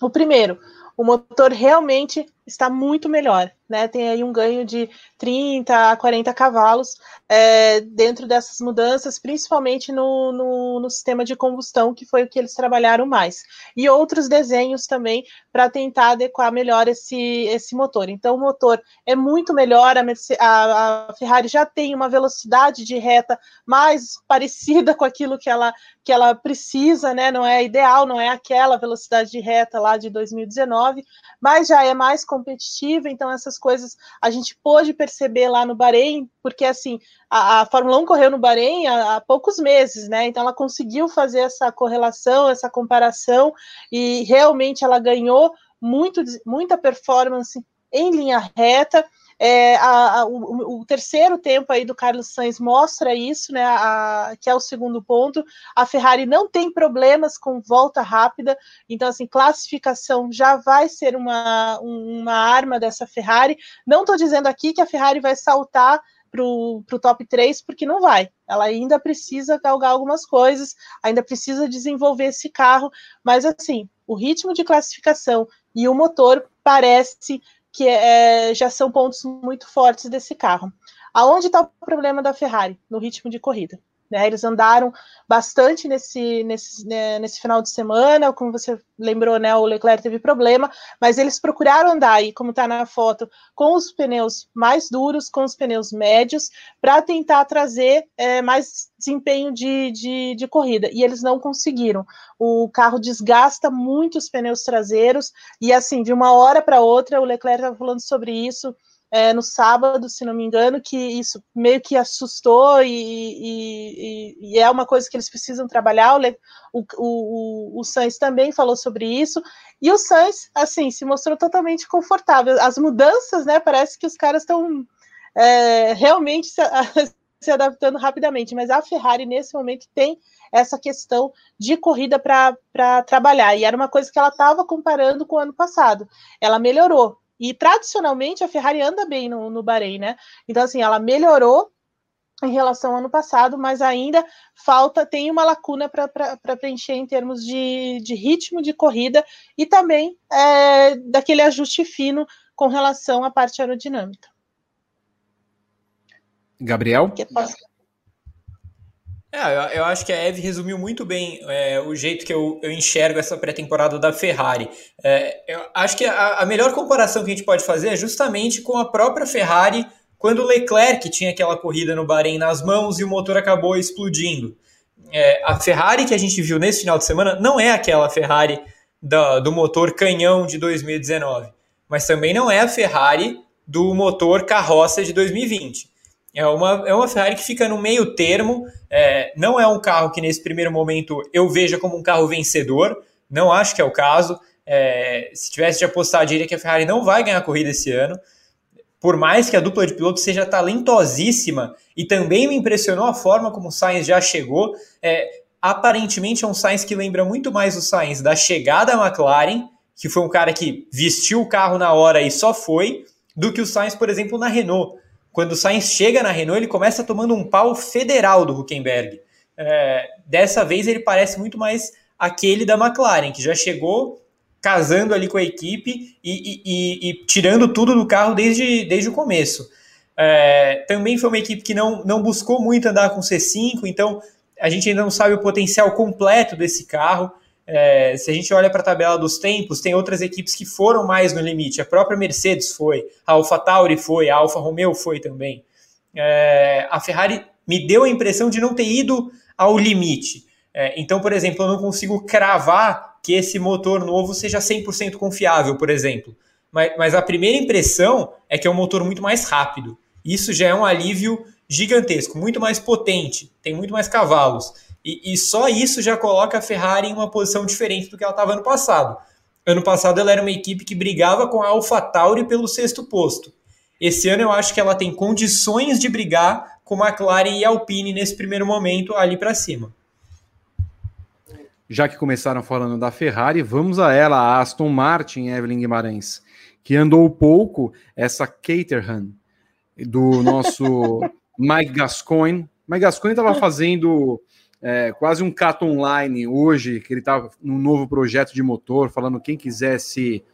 O primeiro, o motor realmente está muito melhor, né? Tem aí um ganho de 30 a 40 cavalos é, dentro dessas mudanças, principalmente no, no, no, sistema de combustão, que foi o que eles trabalharam mais. E outros desenhos também para tentar adequar melhor esse, esse motor. Então, o motor é muito melhor, a, a, a Ferrari já tem uma velocidade de reta mais parecida com aquilo que ela, que ela precisa, né? Não é ideal, não é aquela velocidade de reta lá de 2019, mas já é mais competitiva, então essas coisas a gente pôde perceber lá no Bahrein, porque assim, a, a Fórmula 1 correu no Bahrein há, há, poucos meses, né? Então ela conseguiu fazer essa correlação, essa comparação, e realmente ela ganhou muito, muita performance em linha reta. É, a, a, o, o, terceiro tempo aí do Carlos Sainz mostra isso, né? A, que é o segundo ponto. A Ferrari não tem problemas com volta rápida, então assim, classificação já vai ser uma, uma arma dessa Ferrari. Não estou dizendo aqui que a Ferrari vai saltar para o top 3, porque não vai. Ela ainda precisa galgar algumas coisas, ainda precisa desenvolver esse carro, mas assim, o ritmo de classificação e o motor parece que é, já são pontos muito fortes desse carro. Aonde está o problema da Ferrari? No ritmo de corrida. Né? Eles andaram bastante nesse, nesse, né, nesse final de semana, como você lembrou, né, o Leclerc teve problema, mas eles procuraram andar aí, como está na foto, com os pneus mais duros, com os pneus médios, para tentar trazer é, mais desempenho de, de, de, corrida, e eles não conseguiram. O carro desgasta muito os pneus traseiros, e assim, de uma hora para outra, o Leclerc estava falando sobre isso é, no sábado, se não me engano, que isso meio que assustou e, e, e, é uma coisa que eles precisam trabalhar. O, o, o Sainz também falou sobre isso. E o Sainz, assim, se mostrou totalmente confortável. As mudanças, né? Parece que os caras estão é, realmente se, se adaptando rapidamente, mas a Ferrari, nesse momento, tem essa questão de corrida para trabalhar. E era uma coisa que ela estava comparando com o ano passado. Ela melhorou. E tradicionalmente a Ferrari anda bem no, no Bahrein, né? Então, assim, ela melhorou em relação ao ano passado, mas ainda falta, tem uma lacuna para preencher em termos de, de ritmo de corrida e também é, daquele ajuste fino com relação à parte aerodinâmica. Gabriel? É, eu, eu, acho que a Eve resumiu muito bem é, o jeito que eu, eu enxergo essa pré-temporada da Ferrari. É, eu acho que a, a, melhor comparação que a gente pode fazer é justamente com a própria Ferrari quando o Leclerc tinha aquela corrida no Bahrein nas mãos e o motor acabou explodindo. É, a Ferrari que a gente viu nesse final de semana não é aquela Ferrari da, do motor canhão de 2019, mas também não é a Ferrari do motor carroça de 2020. É uma, é uma Ferrari que fica no meio termo, é, não é um carro que nesse primeiro momento eu veja como um carro vencedor, não acho que é o caso. É, se tivesse de apostar, diria que a Ferrari não vai ganhar a corrida esse ano. Por mais que a dupla de pilotos seja talentosíssima e também me impressionou a forma como o Sainz já chegou, é, aparentemente é um Sainz que lembra muito mais o Sainz da chegada à McLaren, que foi um cara que vestiu o carro na hora e só foi, do que o Sainz, por exemplo, na Renault quando o Sainz chega na Renault, ele começa tomando um pau federal do Huckenberg. É, dessa vez ele parece muito mais aquele da McLaren, que já chegou casando ali com a equipe e, e, e, e tirando tudo do carro desde, desde o começo. É, também foi uma equipe que não, não buscou muito andar com C5, então a gente ainda não sabe o potencial completo desse carro. É, se a gente olha para a tabela dos tempos, tem outras equipes que foram mais no limite. A própria Mercedes foi, a Alfa Tauri foi, a Alfa Romeo foi também. É, a Ferrari me deu a impressão de não ter ido ao limite. É, então, por exemplo, eu não consigo cravar que esse motor novo seja 100% confiável, por exemplo. Mas, mas a primeira impressão é que é um motor muito mais rápido. Isso já é um alívio gigantesco, muito mais potente, tem muito mais cavalos. E, e, só isso já coloca a Ferrari em uma posição diferente do que ela estava ano passado. Ano passado ela era uma equipe que brigava com a AlphaTauri pelo sexto posto. Esse ano eu acho que ela tem condições de brigar com McLaren e Alpine nesse primeiro momento ali para cima. Já que começaram falando da Ferrari, vamos a ela, a Aston Martin, Evelyn Guimarães, que andou pouco essa Caterham do nosso Mike Gascoigne. Mike Gascoigne estava fazendo é, quase um cat online hoje, que ele está num novo projeto de motor, falando quem quiser se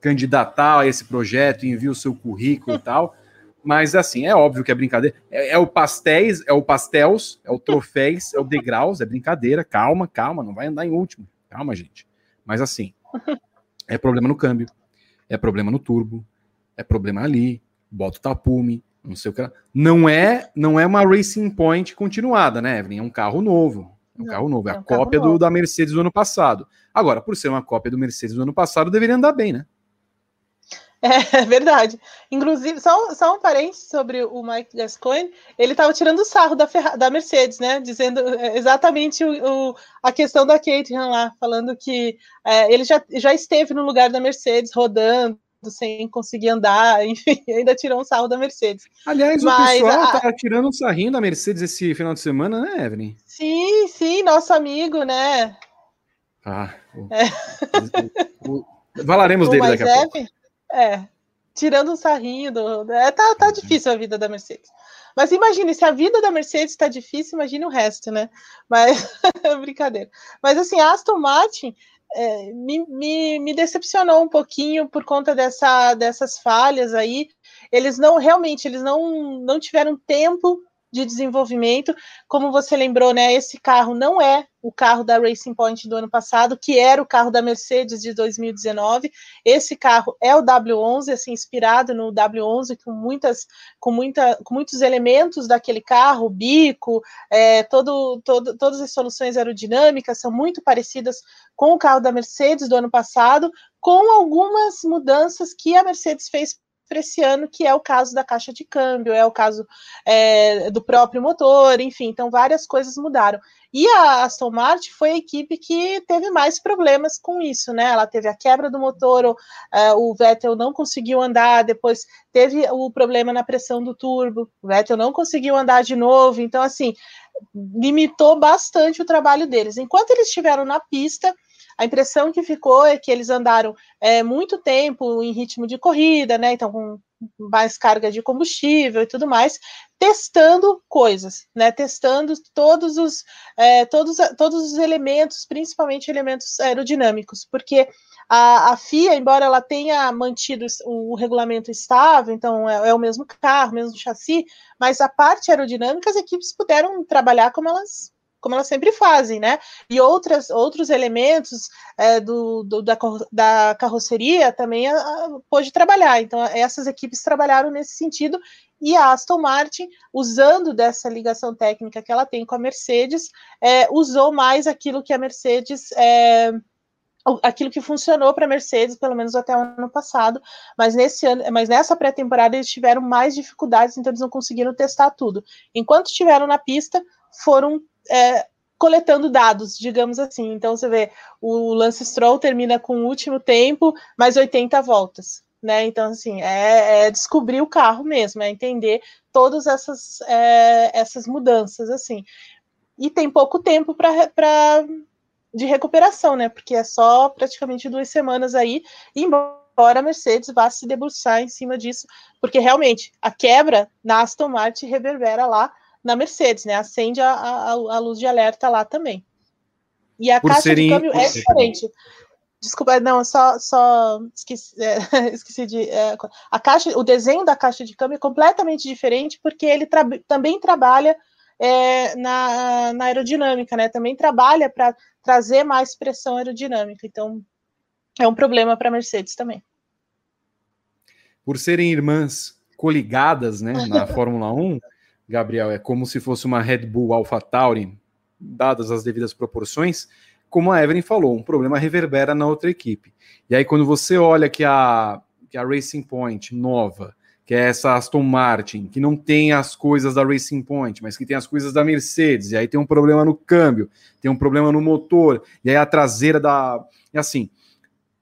candidatar a esse projeto, envia o seu currículo e tal. Mas assim, é óbvio que é brincadeira. É, é, o pastéis, é o pastéis, é o troféis, é o degraus, é brincadeira. Calma, calma, não vai andar em último. Calma, gente. Mas assim, é problema no câmbio, é problema no turbo, é problema ali, bota o tapume, não sei o que. Não é, não é uma Racing Point continuada, né, Evelyn? É um carro novo. É um não, carro novo. É, é a cópia do, da Mercedes do ano passado. Agora, por ser uma cópia do Mercedes do ano passado, deveria andar bem, né? É, é verdade. Inclusive, só, só um parênteses sobre o Mike Gascoigne, ele estava tirando sarro da, da Mercedes, né? Dizendo é, exatamente o, o a questão da Caterham lá, falando que é, ele já, já esteve no lugar da Mercedes, rodando, sem conseguir andar, enfim, ainda tirou um sarro da Mercedes. Aliás, Mas, o pessoal a... tá tirando um sarrinho da Mercedes esse final de semana, né, Evelyn? Sim, sim, nosso amigo, né? Ah, o... É. O... falaremos dele daqui a pouco. É, tirando um sarrinho do. É, tá, tá uhum. difícil a vida da Mercedes. Mas imagine, se a vida da Mercedes está difícil, imagine o resto, né? Mas brincadeira. Mas assim, a Aston Martin é, me, me, me, decepcionou um pouquinho por conta dessa, dessas falhas aí. Eles não realmente eles não, não tiveram tempo de desenvolvimento. Como você lembrou, né? Esse carro não é o carro da Racing Point do ano passado, que era o carro da Mercedes de 2019. Esse carro é o W11, assim, inspirado no W11, com muitas, com muita, com muitos elementos daquele carro, bico, é, todo, todo, todas as soluções aerodinâmicas são muito parecidas com o carro da Mercedes do ano passado, com algumas mudanças que a Mercedes fez para esse ano, que é o caso da caixa de câmbio, é o caso é, do próprio motor, enfim, então várias coisas mudaram. E a Aston Martin foi a equipe que teve mais problemas com isso, né? Ela teve a quebra do motor, o, uh, o Vettel não conseguiu andar, depois teve o problema na pressão do turbo, o Vettel não conseguiu andar de novo, então, assim, limitou bastante o trabalho deles. Enquanto eles estiveram na pista, a impressão que ficou é que eles andaram é, muito tempo em ritmo de corrida, né? Então, com mais carga de combustível e tudo mais, testando coisas, né? Testando todos os, é, todos, todos os elementos, principalmente elementos aerodinâmicos, porque a, a, FIA, embora ela tenha mantido o, o regulamento estável, então é, é, o mesmo carro, mesmo chassi, mas a parte aerodinâmica as equipes puderam trabalhar como elas como elas sempre fazem, né? E outras, outros elementos é, do, do da, da, carroceria também a, a, pôde trabalhar. Então, essas equipes trabalharam nesse sentido, e a Aston Martin, usando dessa ligação técnica que ela tem com a Mercedes, é, usou mais aquilo que a Mercedes. É, aquilo que funcionou para a Mercedes, pelo menos até o ano passado, mas nesse ano, mas nessa pré-temporada eles tiveram mais dificuldades, então eles não conseguiram testar tudo. Enquanto estiveram na pista, foram é, coletando dados, digamos assim. Então você vê, o Lance Stroll termina com o último tempo, mais 80 voltas. Né? Então, assim, é, é descobrir o carro mesmo, é entender todas essas, é, essas mudanças, assim. E tem pouco tempo para de recuperação, né? Porque é só praticamente duas semanas aí, embora a Mercedes vá se debruçar em cima disso, porque realmente a quebra na Aston Martin reverbera lá na Mercedes, né? Acende a, a, a luz de alerta lá também. E a Por caixa serem... de câmbio é diferente. Desculpa, não, só, só esqueci, é, esqueci de. É, a caixa, o desenho da caixa de câmbio é completamente diferente, porque ele tra também trabalha é, na, na, aerodinâmica, né? Também trabalha para trazer mais pressão aerodinâmica. Então, é um problema para a Mercedes também. Por serem irmãs coligadas né, na Fórmula 1, Gabriel, é como se fosse uma Red Bull AlphaTauri, dadas as devidas proporções, como a Evelyn falou, um problema reverbera na outra equipe. E aí, quando você olha que a, que a Racing Point nova, que é essa Aston Martin, que não tem as coisas da Racing Point, mas que tem as coisas da Mercedes, e aí tem um problema no câmbio, tem um problema no motor, e aí a traseira da. E assim,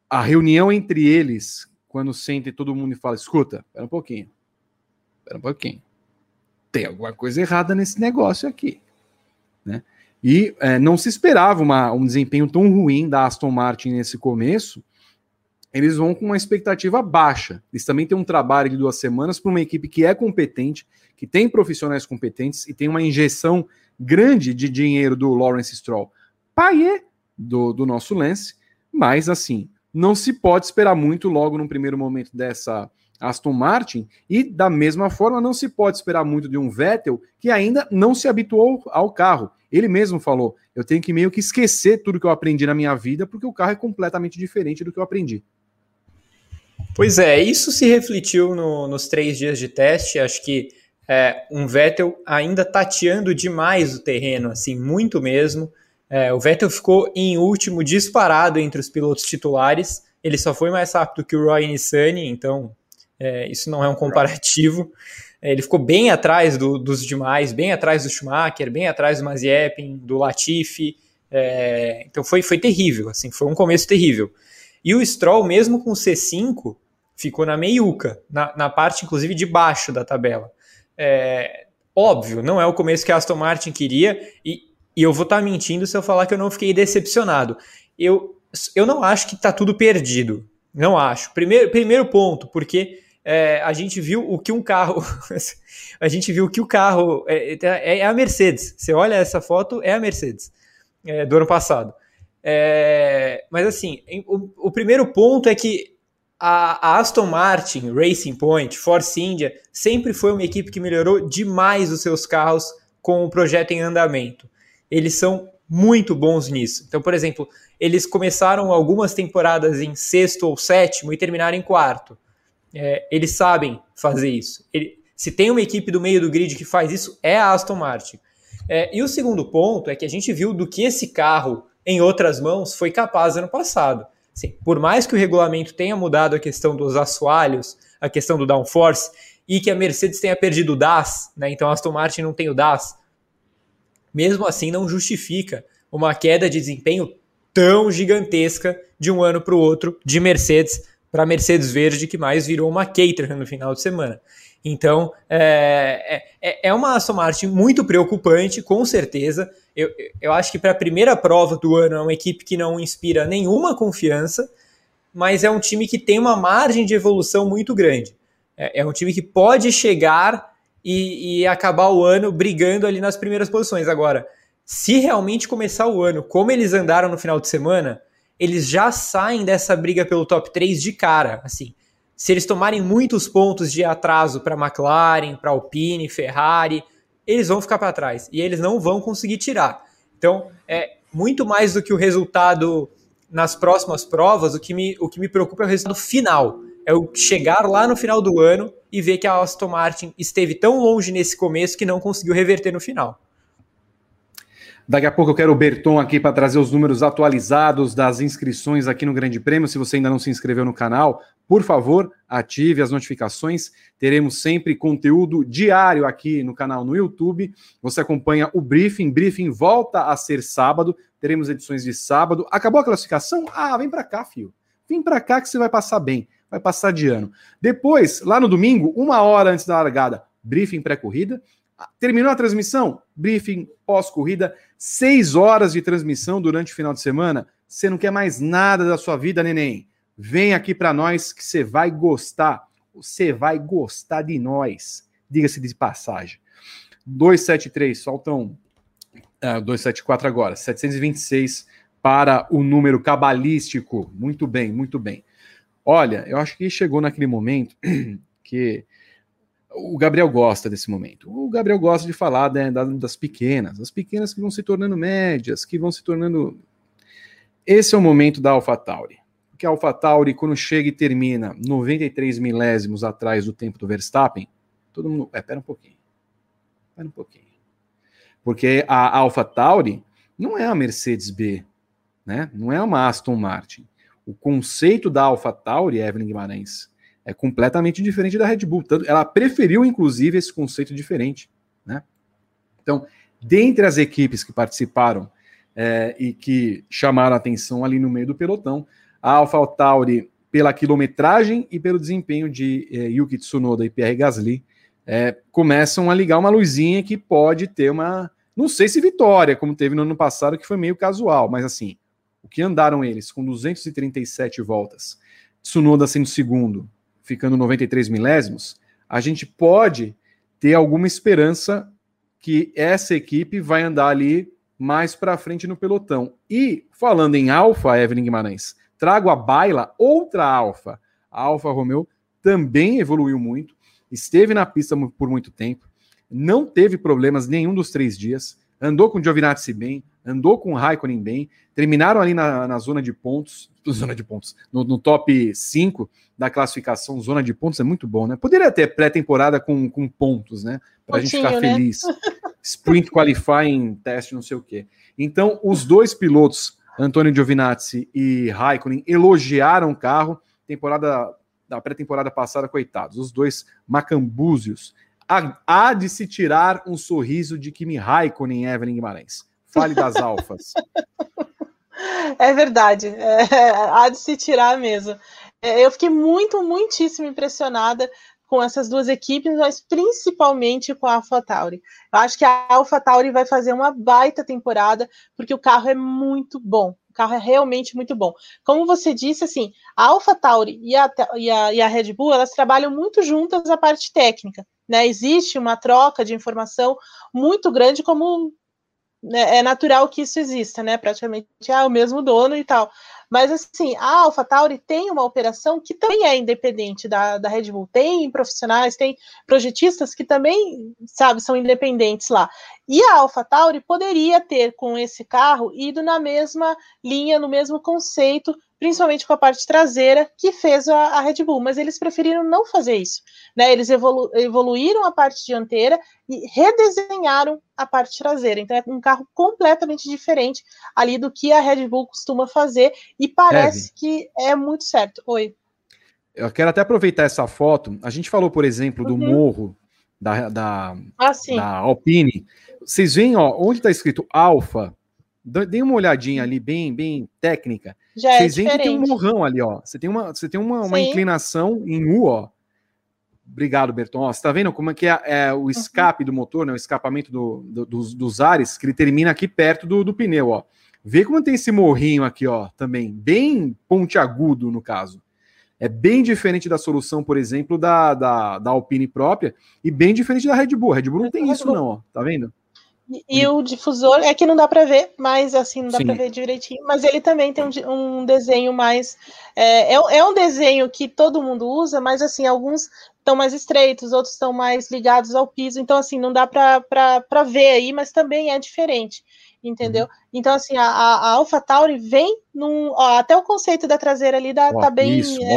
a reunião entre eles, quando sente todo mundo fala: escuta, espera um pouquinho, espera um pouquinho tem alguma coisa errada nesse negócio aqui. Né? E é, não se esperava uma, um desempenho tão ruim da Aston Martin nesse começo. Eles vão com uma expectativa baixa. Eles também têm um trabalho de duas semanas para uma equipe que é competente, que tem profissionais competentes e tem uma injeção grande de dinheiro do Lawrence Stroll. Pai do, do nosso Lance, mas assim, não se pode esperar muito logo no primeiro momento dessa Aston Martin, e da mesma forma não se pode esperar muito de um Vettel que ainda não se habituou ao carro. Ele mesmo falou: eu tenho que meio que esquecer tudo que eu aprendi na minha vida, porque o carro é completamente diferente do que eu aprendi. Pois é, isso se refletiu no, nos três dias de teste. Acho que é, um Vettel ainda tateando demais o terreno, assim, muito mesmo. É, o Vettel ficou em último, disparado entre os pilotos titulares. Ele só foi mais rápido que o Roy Nissany, então é, isso não é um comparativo. É, ele ficou bem atrás do, dos demais, bem atrás do Schumacher, bem atrás do Mazepin, do Latifi. É, então foi, foi terrível, assim, foi um começo terrível. E o Stroll, mesmo com C5, ficou na meiuca, na, na parte inclusive de baixo da tabela. É, óbvio, não é o começo que a Aston Martin queria, e, e eu vou estar tá mentindo se eu falar que eu não fiquei decepcionado. Eu, eu não acho que está tudo perdido. Não acho. Primeiro, primeiro ponto, porque é, a gente viu o que um carro. a gente viu que o carro é, é, é, a Mercedes. Você olha essa foto, é a Mercedes é, do ano passado. É, mas assim, o, o, primeiro ponto é que a, a, Aston Martin, Racing Point, Force India sempre foi uma equipe que melhorou demais os seus carros com o projeto em andamento. Eles são muito bons nisso. Então, por exemplo, eles começaram algumas temporadas em sexto ou sétimo e terminaram em quarto. É, eles sabem fazer isso. Ele, se tem uma equipe do meio do grid que faz isso, é a Aston Martin. É, e o segundo ponto é que a gente viu do que esse carro, em outras mãos, foi capaz ano passado. Assim, por mais que o regulamento tenha mudado a questão dos assoalhos, a questão do downforce, e que a Mercedes tenha perdido o DAS, né? Então a Aston Martin não tem o DAS. Mesmo assim, não justifica uma queda de desempenho tão gigantesca de um ano para o outro de Mercedes para Mercedes Verde, que mais virou uma Caterham no final de semana. Então, é, é, é uma Aston Martin muito preocupante, com certeza. Eu, eu acho que para a primeira prova do ano é uma equipe que não inspira nenhuma confiança, mas é um time que tem uma margem de evolução muito grande. É, é um time que pode chegar e, e acabar o ano brigando ali nas primeiras posições. Agora, se realmente começar o ano como eles andaram no final de semana, eles já saem dessa briga pelo top 3 de cara. Assim, se eles tomarem muitos pontos de atraso para McLaren, para Alpine, Ferrari, eles vão ficar para trás e eles não vão conseguir tirar. Então, é muito mais do que o resultado nas próximas provas, o que me, o que me preocupa é o resultado final. É o chegar lá no final do ano e ver que a Aston Martin esteve tão longe nesse começo que não conseguiu reverter no final. Daqui a pouco eu quero o Berton aqui para trazer os números atualizados das inscrições aqui no Grande Prêmio. Se você ainda não se inscreveu no canal, por favor, ative as notificações. Teremos sempre conteúdo diário aqui no canal no YouTube. Você acompanha o briefing. Briefing volta a ser sábado. Teremos edições de sábado. Acabou a classificação? Ah, vem para cá, fio. Vem para cá que você vai passar bem. Vai passar de ano. Depois, lá no domingo, uma hora antes da largada, briefing pré-corrida. Terminou a transmissão? Briefing pós-corrida. Seis horas de transmissão durante o final de semana. Você não quer mais nada da sua vida, neném? Vem aqui para nós que você vai gostar. Você vai gostar de nós. Diga-se de passagem. 273, faltam. Uh, 274 agora. 726 para o número cabalístico. Muito bem, muito bem. Olha, eu acho que chegou naquele momento que o Gabriel gosta desse momento. O Gabriel gosta de falar né, das pequenas, as pequenas que vão se tornando médias, que vão se tornando. Esse é o momento da AlphaTauri. Porque a AlphaTauri, quando chega e termina 93 milésimos atrás do tempo do Verstappen, todo mundo. É, pera um pouquinho. Pera um pouquinho. Porque a AlphaTauri não é a Mercedes B, né? não é uma Aston Martin. O conceito da AlphaTauri, Evelyn Guimarães, é completamente diferente da Red Bull. Tanto, ela preferiu, inclusive, esse conceito diferente. Né? Então, dentre as equipes que participaram é, e que chamaram atenção ali no meio do pelotão, a AlphaTauri, pela quilometragem e pelo desempenho de é, Yuki Tsunoda e Pierre Gasly, é, começam a ligar uma luzinha que pode ter uma. Não sei se vitória, como teve no ano passado, que foi meio casual, mas assim, o que andaram eles com 237 voltas, Tsunoda sendo segundo, ficando 93 milésimos, a gente pode ter alguma esperança que essa equipe vai andar ali mais para frente no pelotão. E falando em Alfa, Evelyn Guimarães, trago a baila outra Alfa. A Alfa Romeo também evoluiu muito, esteve na pista por muito tempo, não teve problemas nenhum dos três dias, andou com Giovinazzi bem, andou com o Raikkonen bem, terminaram ali na, na zona de pontos, zona de pontos, no, no top 5 da classificação, zona de pontos é muito bom, né? Poderia ter pré-temporada com, com pontos, né? Para a gente ficar né? feliz. Sprint qualifying, teste, não sei o quê. Então, os dois pilotos, Antônio Giovinazzi e Raikkonen, elogiaram o carro. Temporada da pré-temporada passada, coitados, os dois macambúzios. Há, há de se tirar um sorriso de Kimi Raikkonen e Evelyn Guimarães. Fale das alfas. É verdade, é, há de se tirar mesmo. É, eu fiquei muito, muitíssimo impressionada com essas duas equipes, mas principalmente com a AlphaTauri. Eu acho que a AlphaTauri vai fazer uma baita temporada, porque o carro é muito bom. O carro é realmente muito bom. Como você disse, assim, a AlphaTauri e a, e, a, e a Red Bull, elas trabalham muito juntas na parte técnica. Né? Existe uma troca de informação muito grande, como é natural que isso exista, né? Praticamente é o mesmo dono e tal. Mas assim, a AlphaTauri tem uma operação que também é independente da, da Red Bull. Tem profissionais, tem projetistas que também, sabe, são independentes lá. E a AlphaTauri poderia ter com esse carro ido na mesma linha, no mesmo conceito principalmente com a parte traseira, que fez a, a Red Bull, mas eles preferiram não fazer isso. Né? Eles evolu evoluíram a parte dianteira e redesenharam a parte traseira. Então é um carro completamente diferente ali do que a Red Bull costuma fazer e parece que é muito certo. Oi. Eu quero até aproveitar essa foto. A gente falou, por exemplo, do uhum. morro da, da, ah, da Alpine. Vocês veem, ó, onde está escrito Alfa? Dê uma olhadinha ali, bem, bem técnica. Já é Vocês é veem que tem um morrão ali, ó. Você tem uma, você tem uma, uma inclinação em U, ó. Obrigado, Berton. Ó, você tá vendo como é que é, é o uhum. escape uhum. do motor, né? O escapamento do, do, dos, dos, ares, que ele termina aqui perto do, do pneu, ó. Vê como tem esse morrinho aqui, ó, também, bem pontiagudo no caso. É bem diferente da solução, por exemplo, da, da, da Alpine própria e bem diferente da Red Bull. A Red Bull não tem isso, não, ó. Tá vendo? E, o difusor é que não dá para ver, mas assim, não dá para ver direitinho. Mas ele também tem um, um desenho mais. É, é, é, um desenho que todo mundo usa, mas assim, alguns estão mais estreitos, outros estão mais ligados ao piso. Então, assim, não dá para ver aí, mas também é diferente. Entendeu? Uhum. Então, assim, a, a AlphaTauri vem num. Ó, até o conceito da traseira ali dá, tá bem. Isso, é.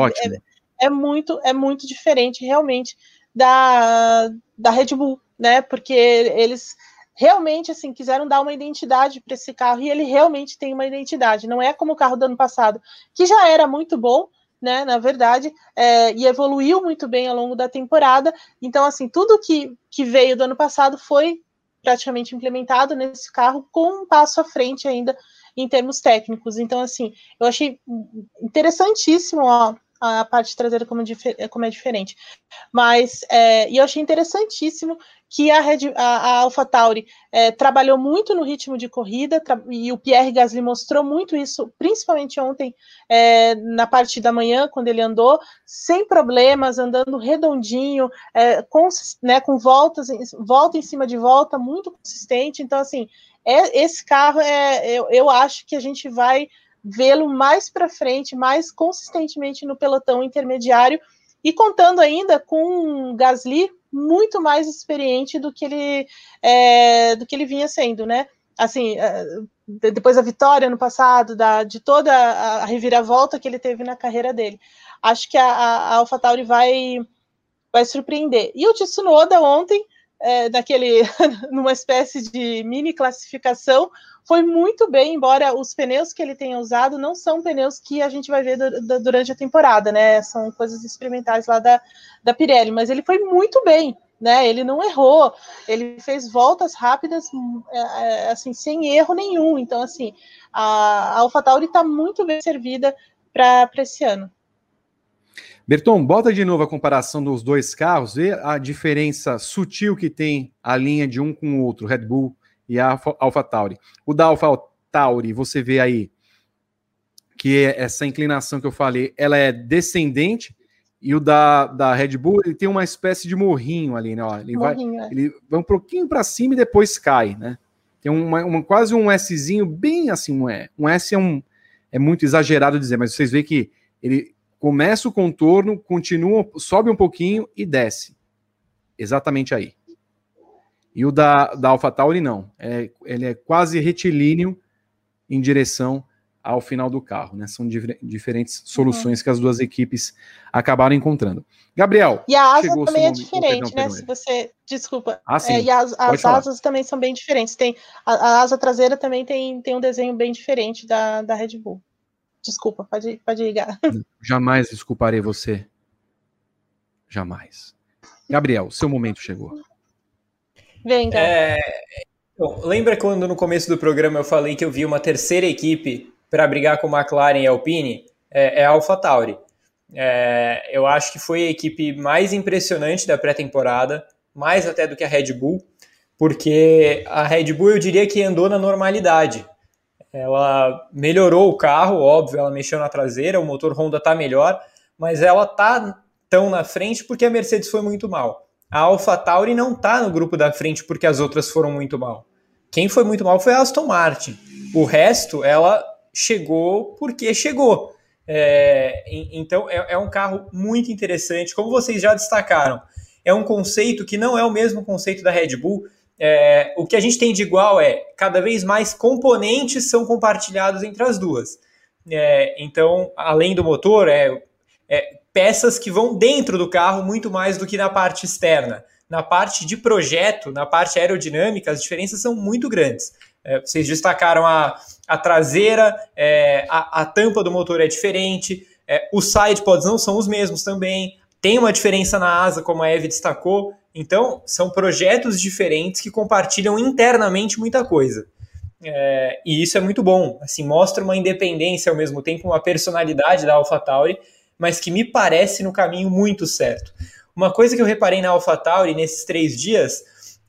É, é, muito, é muito diferente, realmente, da, da Red Bull, né? Porque eles realmente assim quiseram dar uma identidade para esse carro e ele realmente tem uma identidade. Não é como o carro do ano passado, que já era muito bom, né? Na verdade, é, e evoluiu muito bem ao longo da temporada. Então, assim, tudo que, que veio do ano passado foi praticamente implementado nesse carro com um passo à frente ainda em termos técnicos. Então, assim, eu achei interessantíssimo ó, a parte traseira como, como é diferente. Mas, é, e eu achei interessantíssimo que a, Red, a, a AlphaTauri é, trabalhou muito no ritmo de corrida, e o Pierre Gasly mostrou muito isso, principalmente ontem, é, na parte da manhã, quando ele andou, sem problemas, andando redondinho, é, com, né, com voltas, volta em cima de volta, muito consistente. Então, assim, é, esse carro, é, eu, eu acho que a gente vai vê-lo mais para frente, mais consistentemente no pelotão intermediário, e contando ainda com Gasly muito mais experiente do que ele é, do que ele vinha sendo, né? Assim, é, depois da vitória no passado, da, de toda a reviravolta que ele teve na carreira dele. Acho que a, a AlphaTauri vai, vai surpreender. E o Tsunoda ontem, é, naquele, numa espécie de mini classificação, foi muito bem, embora os pneus que ele tenha usado não são pneus que a gente vai ver durante a temporada, né? São coisas experimentais lá da, da Pirelli, mas ele foi muito bem, né? Ele não errou, ele fez voltas rápidas, é, é, assim, sem erro nenhum. Então, assim, a, a AlphaTauri está muito bem servida para esse ano. Berton, bota de novo a comparação dos dois carros, vê a diferença sutil que tem a linha de um com o outro, Red Bull e a Alpha Tauri. O da Alpha Tauri, você vê aí que é essa inclinação que eu falei, ela é descendente, e o da, da Red Bull, ele tem uma espécie de morrinho ali, né? Ó, ele, morrinho, vai, é. ele vai um pouquinho para cima e depois cai, né? Tem uma, uma, quase um Szinho bem assim, um, um S é, um, é muito exagerado dizer, mas vocês veem que ele começa o contorno, continua, sobe um pouquinho e desce. Exatamente aí. E o da, da AlphaTauri não. É, ele é quase retilíneo em direção ao final do carro, né? São diferentes soluções uhum. que as duas equipes acabaram encontrando. Gabriel. E a asa também é diferente, né? Se você. Desculpa. Ah, sim. É, e as, as asas também são bem diferentes. Tem, a, a, asa traseira também tem, tem um desenho bem diferente da, da Red Bull. Desculpa, pode, pode ligar. Jamais desculparei você. Jamais. Gabriel, seu momento chegou. Venga. É, bom, lembra quando no começo do programa eu falei que eu vi uma terceira equipe para brigar com McLaren e Alpine? É, é a AlphaTauri. É, eu acho que foi a equipe mais impressionante da pré-temporada, mais até do que a Red Bull, porque a Red Bull eu diria que andou na normalidade. Ela melhorou o carro, óbvio, ela mexeu na traseira, o motor Honda está melhor, mas ela tá tão na frente porque a Mercedes foi muito mal a AlphaTauri não está no grupo da frente porque as outras foram muito mal. Quem foi muito mal foi a Aston Martin. O resto, ela chegou porque chegou. É, então, é, é um carro muito interessante. Como vocês já destacaram, é um conceito que não é o mesmo conceito da Red Bull. É, o que a gente tem de igual é cada vez mais componentes são compartilhados entre as duas. É, então, além do motor, é, é, peças que vão dentro do carro muito mais do que na parte externa. Na parte de projeto, na parte aerodinâmica, as diferenças são muito grandes. É, vocês destacaram a, a traseira, é, a, a, tampa do motor é diferente, É, os sidepods não são os mesmos também. Tem uma diferença na asa, como a Eve destacou. Então, são projetos diferentes que compartilham internamente muita coisa. É, e isso é muito bom. Assim, mostra uma independência ao mesmo tempo, uma personalidade da AlphaTauri, mas que me parece no caminho muito certo. Uma coisa que eu reparei na AlphaTauri nesses três dias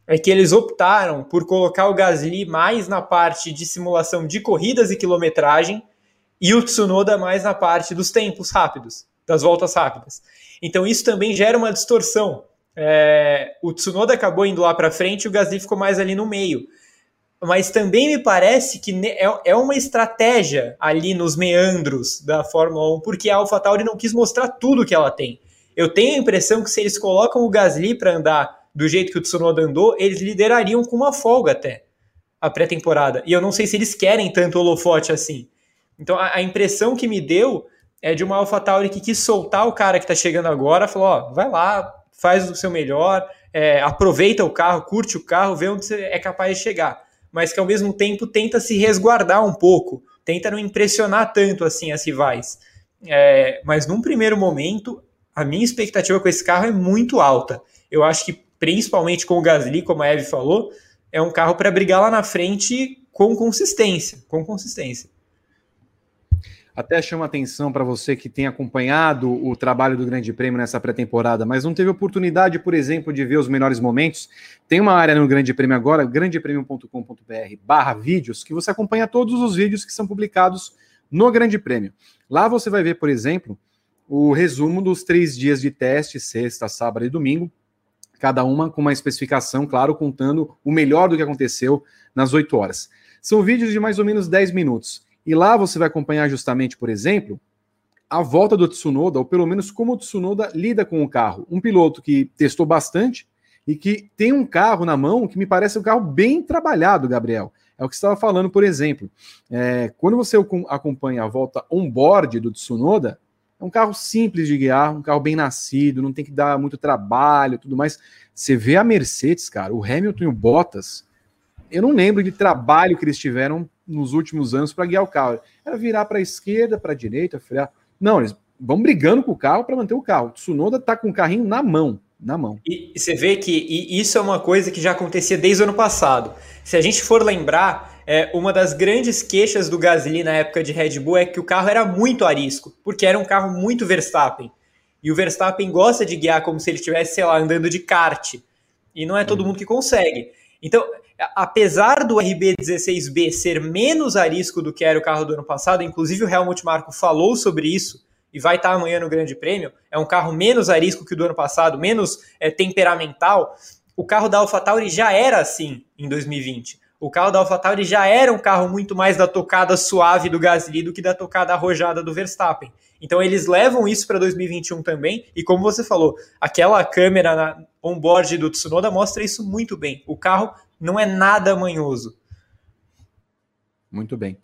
é que eles optaram por colocar o Gasly mais na parte de simulação de corridas e quilometragem e o Tsunoda mais na parte dos tempos rápidos, das voltas rápidas. Então isso também gera uma distorção. É, o Tsunoda acabou indo lá para frente e o Gasly ficou mais ali no meio. Mas também me parece que é, é uma estratégia ali nos meandros da Fórmula 1, porque a AlphaTauri não quis mostrar tudo que ela tem. Eu tenho a impressão que se eles colocam o Gasly para andar do jeito que o Tsunoda andou, eles liderariam com uma folga até a pré-temporada. E eu não sei se eles querem tanto holofote assim. Então a, a, impressão que me deu é de uma AlphaTauri que quis soltar o cara que está chegando agora, falou, ó, vai lá, faz o seu melhor, é, aproveita o carro, curte o carro, vê onde você é capaz de chegar. Mas que ao mesmo tempo tenta se resguardar um pouco, tenta não impressionar tanto assim as rivais. É, mas num primeiro momento, a minha expectativa com esse carro é muito alta. Eu acho que principalmente com o Gasly, como a Eve falou, é um carro para brigar lá na frente com consistência, com consistência. Até chama atenção para você que tem acompanhado o trabalho do Grande Prêmio nessa pré-temporada, mas não teve oportunidade, por exemplo, de ver os melhores momentos. Tem uma área no Grande Prêmio agora, grandepremio.com.br barra vídeos, que você acompanha todos os vídeos que são publicados no Grande Prêmio. Lá você vai ver, por exemplo, o resumo dos três dias de teste, sexta, sábado e domingo, cada uma com uma especificação, claro, contando o melhor do que aconteceu nas 8 horas. São vídeos de mais ou menos 10 minutos. E lá você vai acompanhar justamente, por exemplo, a volta do Tsunoda, ou pelo menos como o Tsunoda lida com o carro. Um piloto que testou bastante e que tem um carro na mão que me parece um carro bem trabalhado, Gabriel. É o que estava falando, por exemplo. É, quando você acompanha a volta on-board do Tsunoda, é um carro simples de guiar, um carro bem nascido, não tem que dar muito trabalho tudo mais. Você vê a Mercedes, cara, o Hamilton e o Bottas, eu não lembro de trabalho que eles tiveram nos últimos anos para guiar o carro. Era virar para a esquerda, para a direita, frear. Não, eles vão brigando com o carro para manter o carro. O Tsunoda tá com o carrinho na mão, na mão. E, e você vê que isso é uma coisa que já acontecia desde o ano passado. Se a gente for lembrar, é, uma das grandes queixas do Gasly na época de Red Bull é que o carro era muito arisco, porque era um carro muito Verstappen. E o Verstappen gosta de guiar como se ele estivesse, sei lá, andando de kart. E não é todo uhum. mundo que consegue. Então, apesar do RB16B ser menos arisco do que era o carro do ano passado, inclusive o Helmut Marko falou sobre isso e vai estar amanhã no Grande Prêmio, é um carro menos arisco que o do ano passado, menos é, temperamental. O carro da AlphaTauri já era assim em 2020. O carro da AlphaTauri já era um carro muito mais da tocada suave do Gasly do que da tocada arrojada do Verstappen. Então eles levam isso para 2021 também, e como você falou, aquela câmera na onboard do Tsunoda mostra isso muito bem. O carro não é nada manhoso. Muito bem.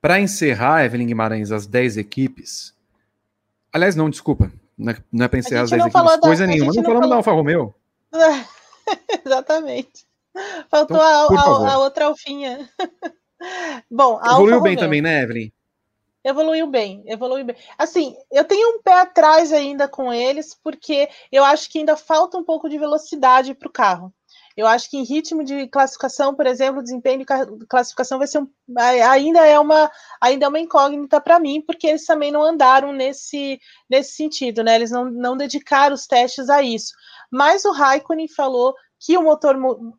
Para encerrar, Evelyn Guimarães, as 10 equipes. Aliás, não, desculpa. Não é, é para encerrar as 10 equipes, da, coisa nenhuma. Não, não falamos falou... da Alfa Romeo. Exatamente. Faltou então, a, a, a, outra alfinha. Bom, a Evoluiu bem também, né, Evelyn? Evoluiu bem, evoluiu bem. Assim, eu tenho um pé atrás ainda com eles, porque eu acho que ainda falta um pouco de velocidade para o carro. Eu acho que em ritmo de classificação, por exemplo, desempenho de classificação vai ser um, ainda é uma ainda é uma incógnita para mim, porque eles também não andaram nesse nesse sentido, né? Eles não, não dedicaram os testes a isso. Mas o Raikkonen falou que o motor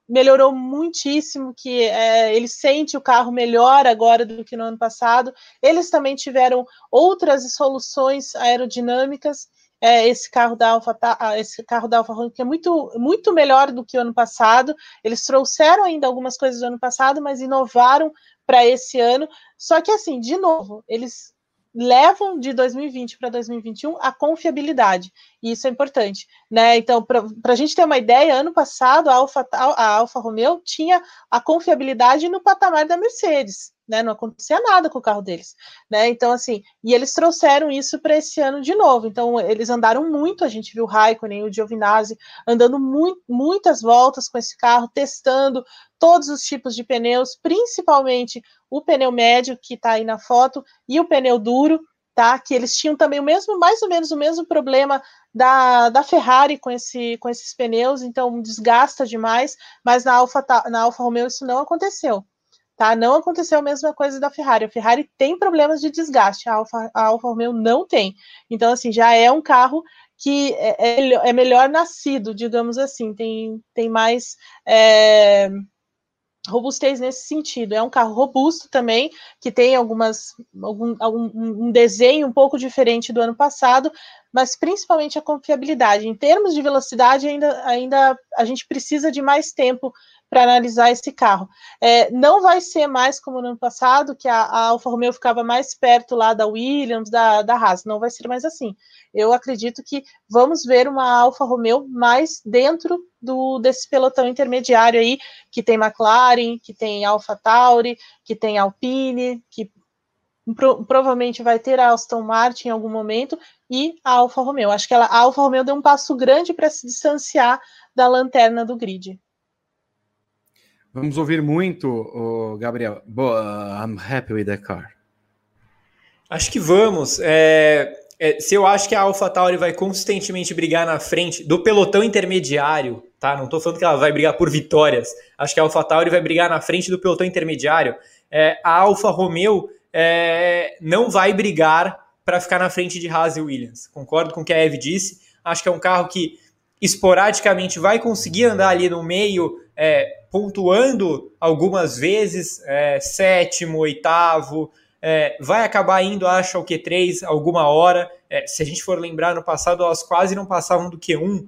melhorou muitíssimo, que é, ele sente o carro melhor agora do que no ano passado. Eles também tiveram outras soluções aerodinâmicas. É, esse carro da Alfa, esse carro da Alfa Romeo que é muito muito melhor do que o ano passado. Eles trouxeram ainda algumas coisas do ano passado, mas inovaram para esse ano. Só que assim, de novo, eles levam de 2020 para 2021 a confiabilidade, e isso é importante, né? Então, para a gente ter uma ideia, ano passado a Alfa, a Alfa Romeo tinha a confiabilidade no patamar da Mercedes, né? Não acontecia nada com o carro deles, né? Então, assim, e eles trouxeram isso para esse ano de novo. Então, eles andaram muito, a gente viu o Raikkonen, o Giovinazzi andando muito, muitas voltas com esse carro, testando todos os tipos de pneus, principalmente o pneu médio que está aí na foto e o pneu duro, tá? Que eles tinham também o mesmo, mais ou menos o mesmo problema da, da Ferrari com, esse, com esses pneus, então desgasta demais, mas na Alfa, na Alfa Romeo isso não aconteceu. Tá? Não aconteceu a mesma coisa da Ferrari. A Ferrari tem problemas de desgaste, a Alfa, a Alfa Romeo não tem. Então, assim, já é um carro que é, é, é melhor nascido, digamos assim, tem, tem mais. É, robustez nesse sentido. É um carro robusto também, que tem algumas algum, algum, um desenho um pouco diferente do ano passado, mas principalmente a confiabilidade. Em termos de velocidade, ainda, ainda a gente precisa de mais tempo para analisar esse carro. É, não vai ser mais como no ano passado, que a, a, Alfa Romeo ficava mais perto lá da Williams, da, da Haas. Não vai ser mais assim. Eu acredito que vamos ver uma Alfa Romeo mais dentro do, desse pelotão intermediário aí, que tem McLaren, que tem Alfa Tauri, que tem Alpine, que Pro, provavelmente vai ter a Aston Martin em algum momento e a Alfa Romeo. Acho que ela, a Alfa Romeo deu um passo grande para se distanciar da lanterna do grid. Vamos ouvir muito, o Gabriel. I'm happy with the car. Acho que vamos. É, é, se eu acho que a AlphaTauri vai consistentemente brigar na frente do pelotão intermediário, tá? Não estou falando que ela vai brigar por vitórias. Acho que a AlphaTauri vai brigar na frente do pelotão intermediário. É, a Alfa Romeo é, não vai brigar para ficar na frente de Haas e Williams. Concordo com o que a Eve disse. Acho que é um carro que esporadicamente vai conseguir andar ali no meio é, pontuando algumas vezes, é, sétimo, oitavo, é, vai acabar indo, acho, ao Q3 alguma hora. É, se a gente for lembrar, no passado elas quase não passavam do Q1,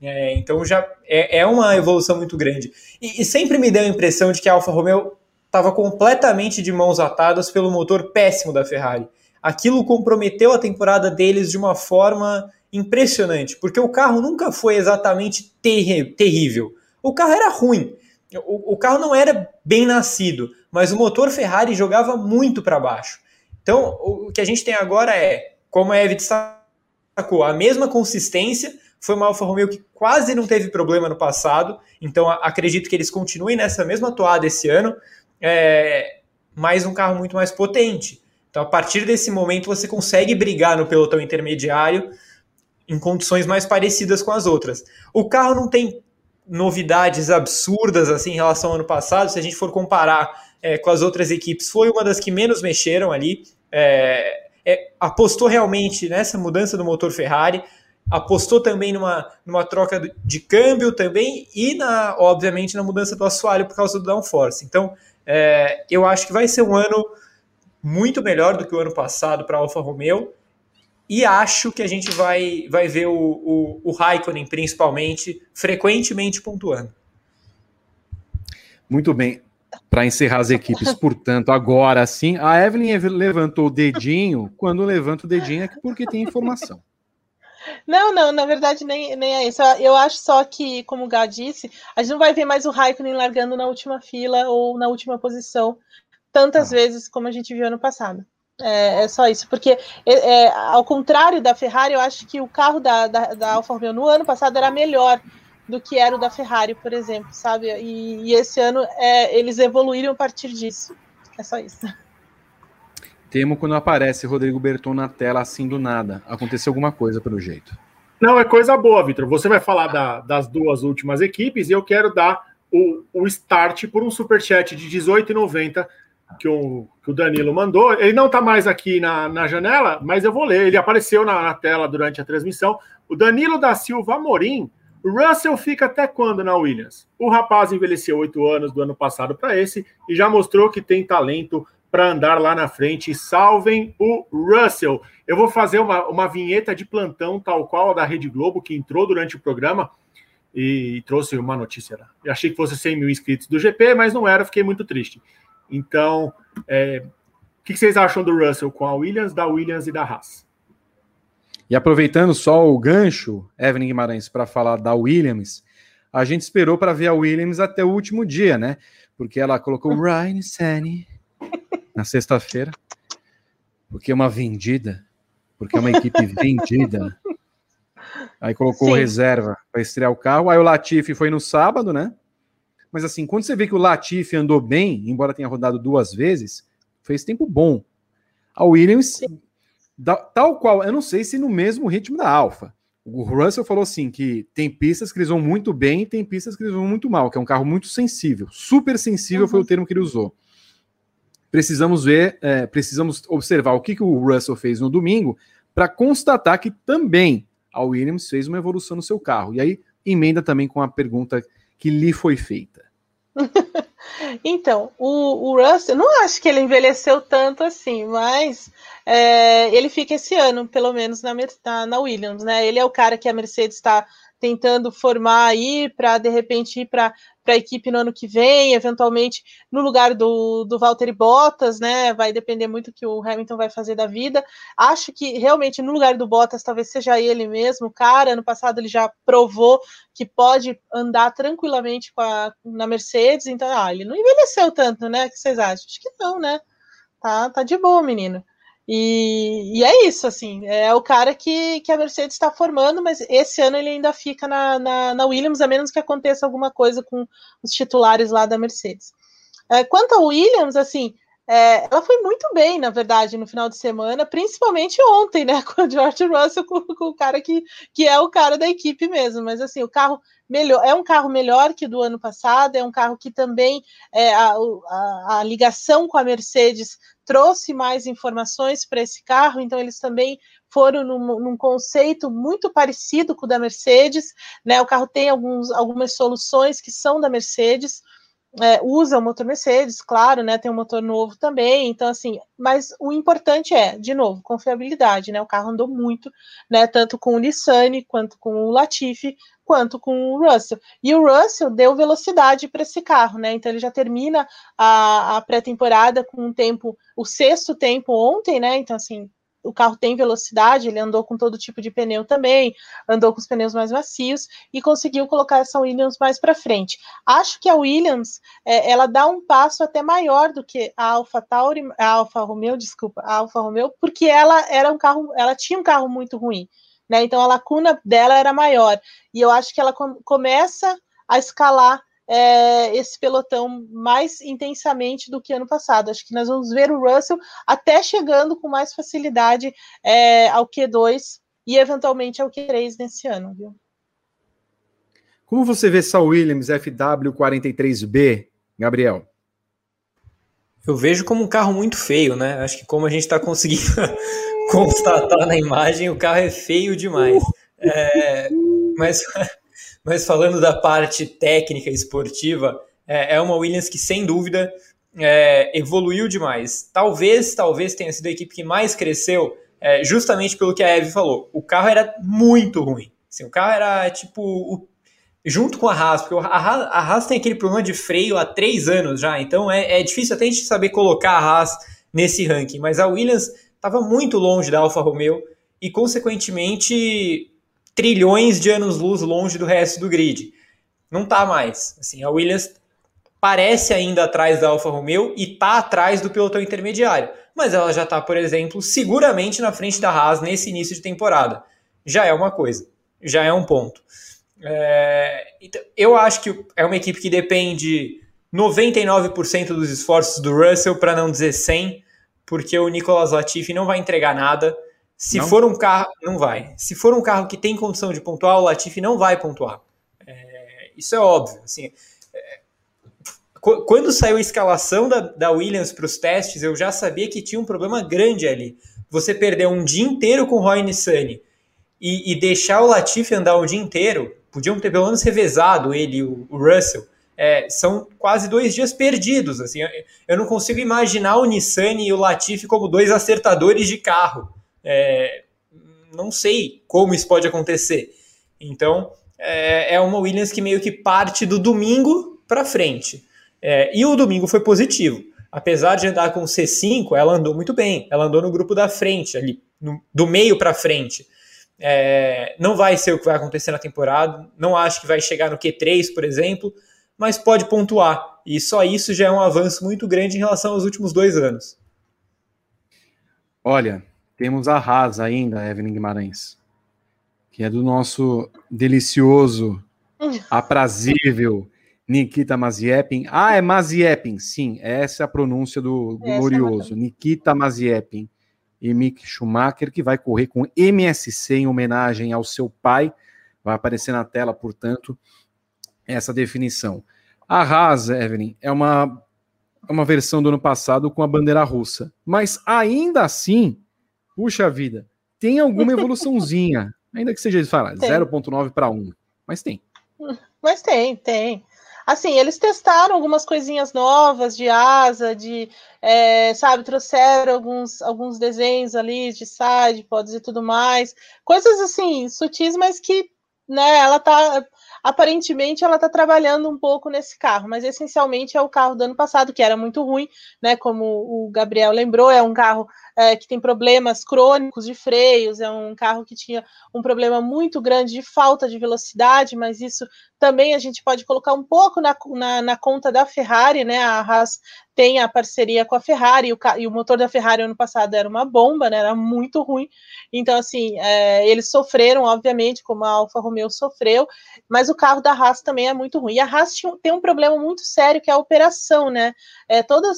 é, então já é, é, uma evolução muito grande. E, e, sempre me deu a impressão de que a Alfa Romeo estava completamente de mãos atadas pelo motor péssimo da Ferrari. Aquilo comprometeu a temporada deles de uma forma impressionante, porque o carro nunca foi exatamente ter terrível. O carro era ruim, o, o carro não era bem nascido, mas o motor Ferrari jogava muito para baixo. Então, o que a gente tem agora é, como a Eve destacou, a mesma consistência. Foi uma Alfa Romeo que quase não teve problema no passado, então acredito que eles continuem nessa mesma toada esse ano, é, mas um carro muito mais potente. Então, a partir desse momento, você consegue brigar no pelotão intermediário em condições mais parecidas com as outras. O carro não tem novidades absurdas assim em relação ao ano passado. Se a gente for comparar é, com as outras equipes, foi uma das que menos mexeram ali. É, é, apostou realmente nessa mudança do motor Ferrari, apostou também numa, numa troca de câmbio também e, na, obviamente, na mudança do assoalho por causa do downforce. Então, é, eu acho que vai ser um ano muito melhor do que o ano passado para a Alfa Romeo. E acho que a gente vai, vai ver o, o, o Raikkonen, principalmente, frequentemente pontuando. Muito bem. Para encerrar as equipes, portanto, agora sim, a Evelyn levantou o dedinho. Quando levanta o dedinho é porque tem informação. Não, não, na verdade nem, nem é isso. Eu acho só que, como o Gá disse, a gente não vai ver mais o Raikkonen largando na última fila ou na última posição tantas ah. vezes como a gente viu ano passado. É, é, só isso, porque é, é, ao contrário da Ferrari, eu acho que o carro da, da, da Alfa Romeo no ano passado era melhor do que era o da Ferrari, por exemplo, sabe? E, e esse ano é, eles evoluíram a partir disso. É só isso. Temo quando aparece Rodrigo Berton na tela assim do nada. Aconteceu alguma coisa pelo jeito. Não, é coisa boa, Vitor. Você vai falar da, das duas últimas equipes e eu quero dar o, o start por um superchat de 18,90 que o, que o Danilo mandou. Ele não está mais aqui na, na janela, mas eu vou ler. Ele apareceu na, na tela durante a transmissão. O Danilo da Silva Amorim. Russell fica até quando na Williams? O rapaz envelheceu oito anos do ano passado para esse e já mostrou que tem talento para andar lá na frente. Salvem o Russell. Eu vou fazer uma, uma vinheta de plantão, tal qual a da Rede Globo, que entrou durante o programa e trouxe uma notícia. Eu achei que fosse 100 mil inscritos do GP, mas não era, fiquei muito triste. Então, é, o que vocês acham do Russell com a Williams, da Williams e da Haas? E aproveitando só o gancho, Evelyn Guimarães, para falar da Williams, a gente esperou para ver a Williams até o último dia, né? Porque ela colocou Ryan Sunny na sexta-feira, porque é uma vendida, porque é uma equipe vendida. Aí colocou Sim. reserva para estrear o carro. Aí o Latifi foi no sábado, né? Mas assim, quando você vê que o Latifi andou bem, embora tenha rodado duas vezes, fez tempo bom. A Williams da, tal qual, eu não sei se no mesmo ritmo da Alfa. O Russell falou assim que tem pistas que eles vão muito bem e tem pistas que eles vão muito mal, que é um carro muito sensível, super sensível uhum. foi o termo que ele usou. Precisamos ver, é, precisamos observar o que, que o Russell fez no domingo para constatar que também a Williams fez uma evolução no seu carro. E aí emenda também com a pergunta que lhe foi feita. então, o, o Russell, não acho que ele envelheceu tanto assim, mas é, ele fica esse ano, pelo menos, na, na, na, Williams, né? Ele é o cara que a Mercedes está tentando formar aí para de repente ir para a equipe no ano que vem, eventualmente no lugar do, do Valtteri Bottas, né? Vai depender muito do que o Hamilton vai fazer da vida. Acho que realmente no lugar do Bottas talvez seja ele mesmo, cara. Ano passado ele já provou que pode andar tranquilamente com a, na Mercedes, então ah, ele não envelheceu tanto, né? O que vocês acham? Acho que não, né? Tá, tá de boa, menino. E, e, é isso, assim, é o cara que, que a Mercedes está formando, mas esse ano ele ainda fica na, na, na, Williams, a menos que aconteça alguma coisa com os titulares lá da Mercedes. É, quanto a Williams, assim, é, ela foi muito bem, na verdade, no final de semana, principalmente ontem, né, com o George Russell, com, com, o cara que, que é o cara da equipe mesmo. Mas assim, o carro melhor, é um carro melhor que do ano passado, é um carro que também é, a, a, a ligação com a Mercedes trouxe mais informações para esse carro, então eles também foram num, num, conceito muito parecido com o da Mercedes, né? O carro tem alguns, algumas soluções que são da Mercedes, é, usa o motor Mercedes, claro, né? Tem um motor novo também, então assim, mas o importante é, de novo, confiabilidade, né? O carro andou muito, né? Tanto com o Nissan quanto com o Latifi, quanto com o Russell. E o Russell deu velocidade para esse carro, né? Então ele já termina a, a pré-temporada com um tempo, o sexto tempo ontem, né? Então, assim, o carro tem velocidade, ele andou com todo tipo de pneu também, andou com os pneus mais macios e conseguiu colocar essa Williams mais para frente. Acho que a Williams é, ela dá um passo até maior do que a Alfa Tauri, a Alfa Romeo, desculpa, a Alfa Romeo, porque ela era um carro, ela tinha um carro muito ruim né? Então a lacuna dela era maior. E eu acho que ela com, começa a escalar é, esse pelotão mais intensamente do que ano passado. Acho que nós vamos ver o Russell até chegando com mais facilidade é, ao Q2 e eventualmente ao Q3 nesse ano, viu? Como você vê essa Williams FW43B, Gabriel? Eu vejo como um carro muito feio, né? Acho que como a gente está conseguindo constatar na imagem, o carro é feio demais. É, mas, mas falando da parte técnica esportiva, é, é uma Williams que, sem dúvida, é, evoluiu demais. Talvez, talvez tenha sido a equipe que mais cresceu, é, justamente pelo que a Eve falou. O carro era muito ruim. Assim, o carro era tipo o, junto com a Haas, porque a Haas, tem aquele problema de freio há três anos já, então é, é difícil até a gente saber colocar a Haas nesse ranking. Mas a Williams estava muito longe da Alfa Romeo e, consequentemente, trilhões de anos-luz longe do resto do grid. Não está mais. Assim, a Williams parece ainda atrás da Alfa Romeo e está atrás do pelotão intermediário, mas ela já está, por exemplo, seguramente na frente da Haas nesse início de temporada. Já é uma coisa, já é um ponto. É, então, eu acho que é uma equipe que depende 99% dos esforços do Russell, para não dizer 100%, porque o Nicolas Latifi não vai entregar nada. Se não? for um carro, não vai. Se for um carro que tem condição de pontuar, o Latifi não vai pontuar. É, isso é óbvio. Assim, é, quando saiu a escalação da, da Williams para os testes, eu já sabia que tinha um problema grande ali. Você perder um dia inteiro com o Roy Nissani e, e deixar o Latifi andar o dia inteiro, podiam ter pelo menos revezado ele, o, o Russell é, são quase dois dias perdidos. Assim, eu não consigo imaginar o Nissan e o Latifi como dois acertadores de carro. É, não sei como isso pode acontecer. Então, é, é uma Williams que meio que parte do domingo para frente. É, e o domingo foi positivo. Apesar de andar com C5, ela andou muito bem. Ela andou no grupo da frente, ali, no, do meio para frente. É, não vai ser o que vai acontecer na temporada. Não acho que vai chegar no Q3, por exemplo mas pode pontuar. E só isso já é um avanço muito grande em relação aos últimos dois anos. Olha, temos a Haas ainda, Evelyn Guimarães, que é do nosso delicioso, aprazível Nikita Maziepin. Ah, é Maziepin, sim, essa é a pronúncia do, do glorioso, é Nikita Maziepin. e Mick Schumacher, que vai correr com MSC em homenagem ao seu pai. Vai aparecer na tela, portanto, essa definição. A Haas, Evelyn, é uma, é uma versão do ano passado com a bandeira russa. Mas ainda assim, puxa vida, tem alguma evoluçãozinha. ainda que seja, falar, 0.9 para 1. Mas tem. Mas tem, tem. Assim, eles testaram algumas coisinhas novas de asa, de, é, sabe, trouxeram alguns, alguns desenhos ali de side, pods e tudo mais. Coisas assim, sutis, mas que, né, ela tá aparentemente ela está trabalhando um pouco nesse carro, mas essencialmente é o carro do ano passado, que era muito ruim, né? Como o Gabriel lembrou, é um carro é, que tem problemas crônicos de freios, é um carro que tinha um problema muito grande de falta de velocidade, mas isso também a gente pode colocar um pouco na, na, na conta da Ferrari, né? A Haas tem a parceria com a Ferrari, e o, e o motor da Ferrari ano passado era uma bomba, né? Era muito ruim. Então, assim, é, eles sofreram, obviamente, como a Alfa Romeo sofreu, mas o carro da Haas também é muito ruim. E a Haas tem um problema muito sério que é a operação, né? É, toda,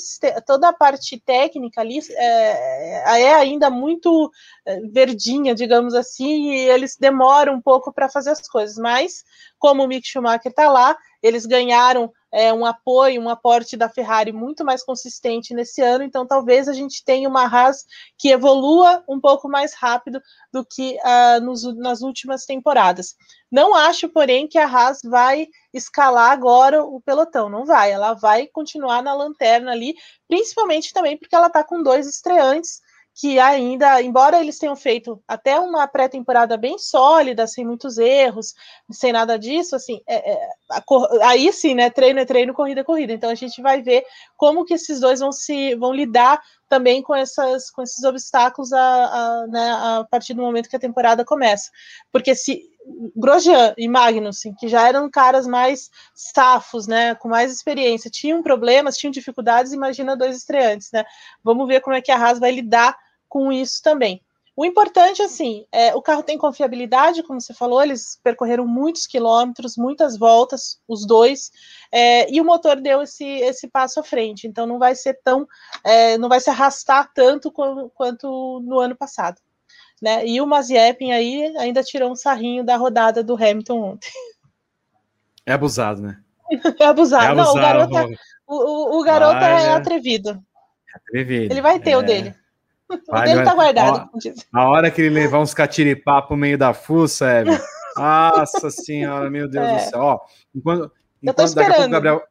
toda a parte técnica ali é, é ainda muito é, verdinha, digamos assim, e eles demoram um pouco para fazer as coisas, mas como o Mick Schumacher está lá, eles ganharam é, um apoio, um aporte da Ferrari muito mais consistente nesse ano, então talvez a gente tenha uma Haas que evolua um pouco mais rápido do que uh, nos, nas últimas temporadas. Não acho, porém, que a Haas vai escalar agora o pelotão, não vai, ela vai continuar na lanterna ali, principalmente também porque ela está com dois estreantes que ainda, embora eles tenham feito até uma pré-temporada bem sólida, sem muitos erros, sem nada disso, assim, é, é, a, aí sim, né, treino é treino, corrida é corrida. Então a gente vai ver como que esses dois vão se vão lidar também com, essas, com esses obstáculos a, a, né, a partir do momento que a temporada começa. Porque se Grosjean e Magnussen, que já eram caras mais safos, né, com mais experiência, tinham problemas, tinham dificuldades, imagina dois estreantes, né? Vamos ver como é que a Haas vai lidar com isso também. O importante, assim, é, o carro tem confiabilidade, como você falou, eles percorreram muitos quilômetros, muitas voltas, os dois, é, e o motor deu esse, esse passo à frente, então não vai ser tão, é, não vai se arrastar tanto quanto, quanto no ano passado. Né? E o Mazepin aí ainda tirou um sarrinho da rodada do Hamilton ontem. É abusado, né? é abusado. É abusado. Não, o garoto, é, o, o, garoto é atrevido. É atrevido. Ele vai ter o é. dele. Vai, o dele tá guardado. A, a hora que ele levar uns catiripá pro meio da fuça, é. Nossa senhora, meu Deus é. do céu. Ó, enquanto, enquanto daqui a pouco Gabriel,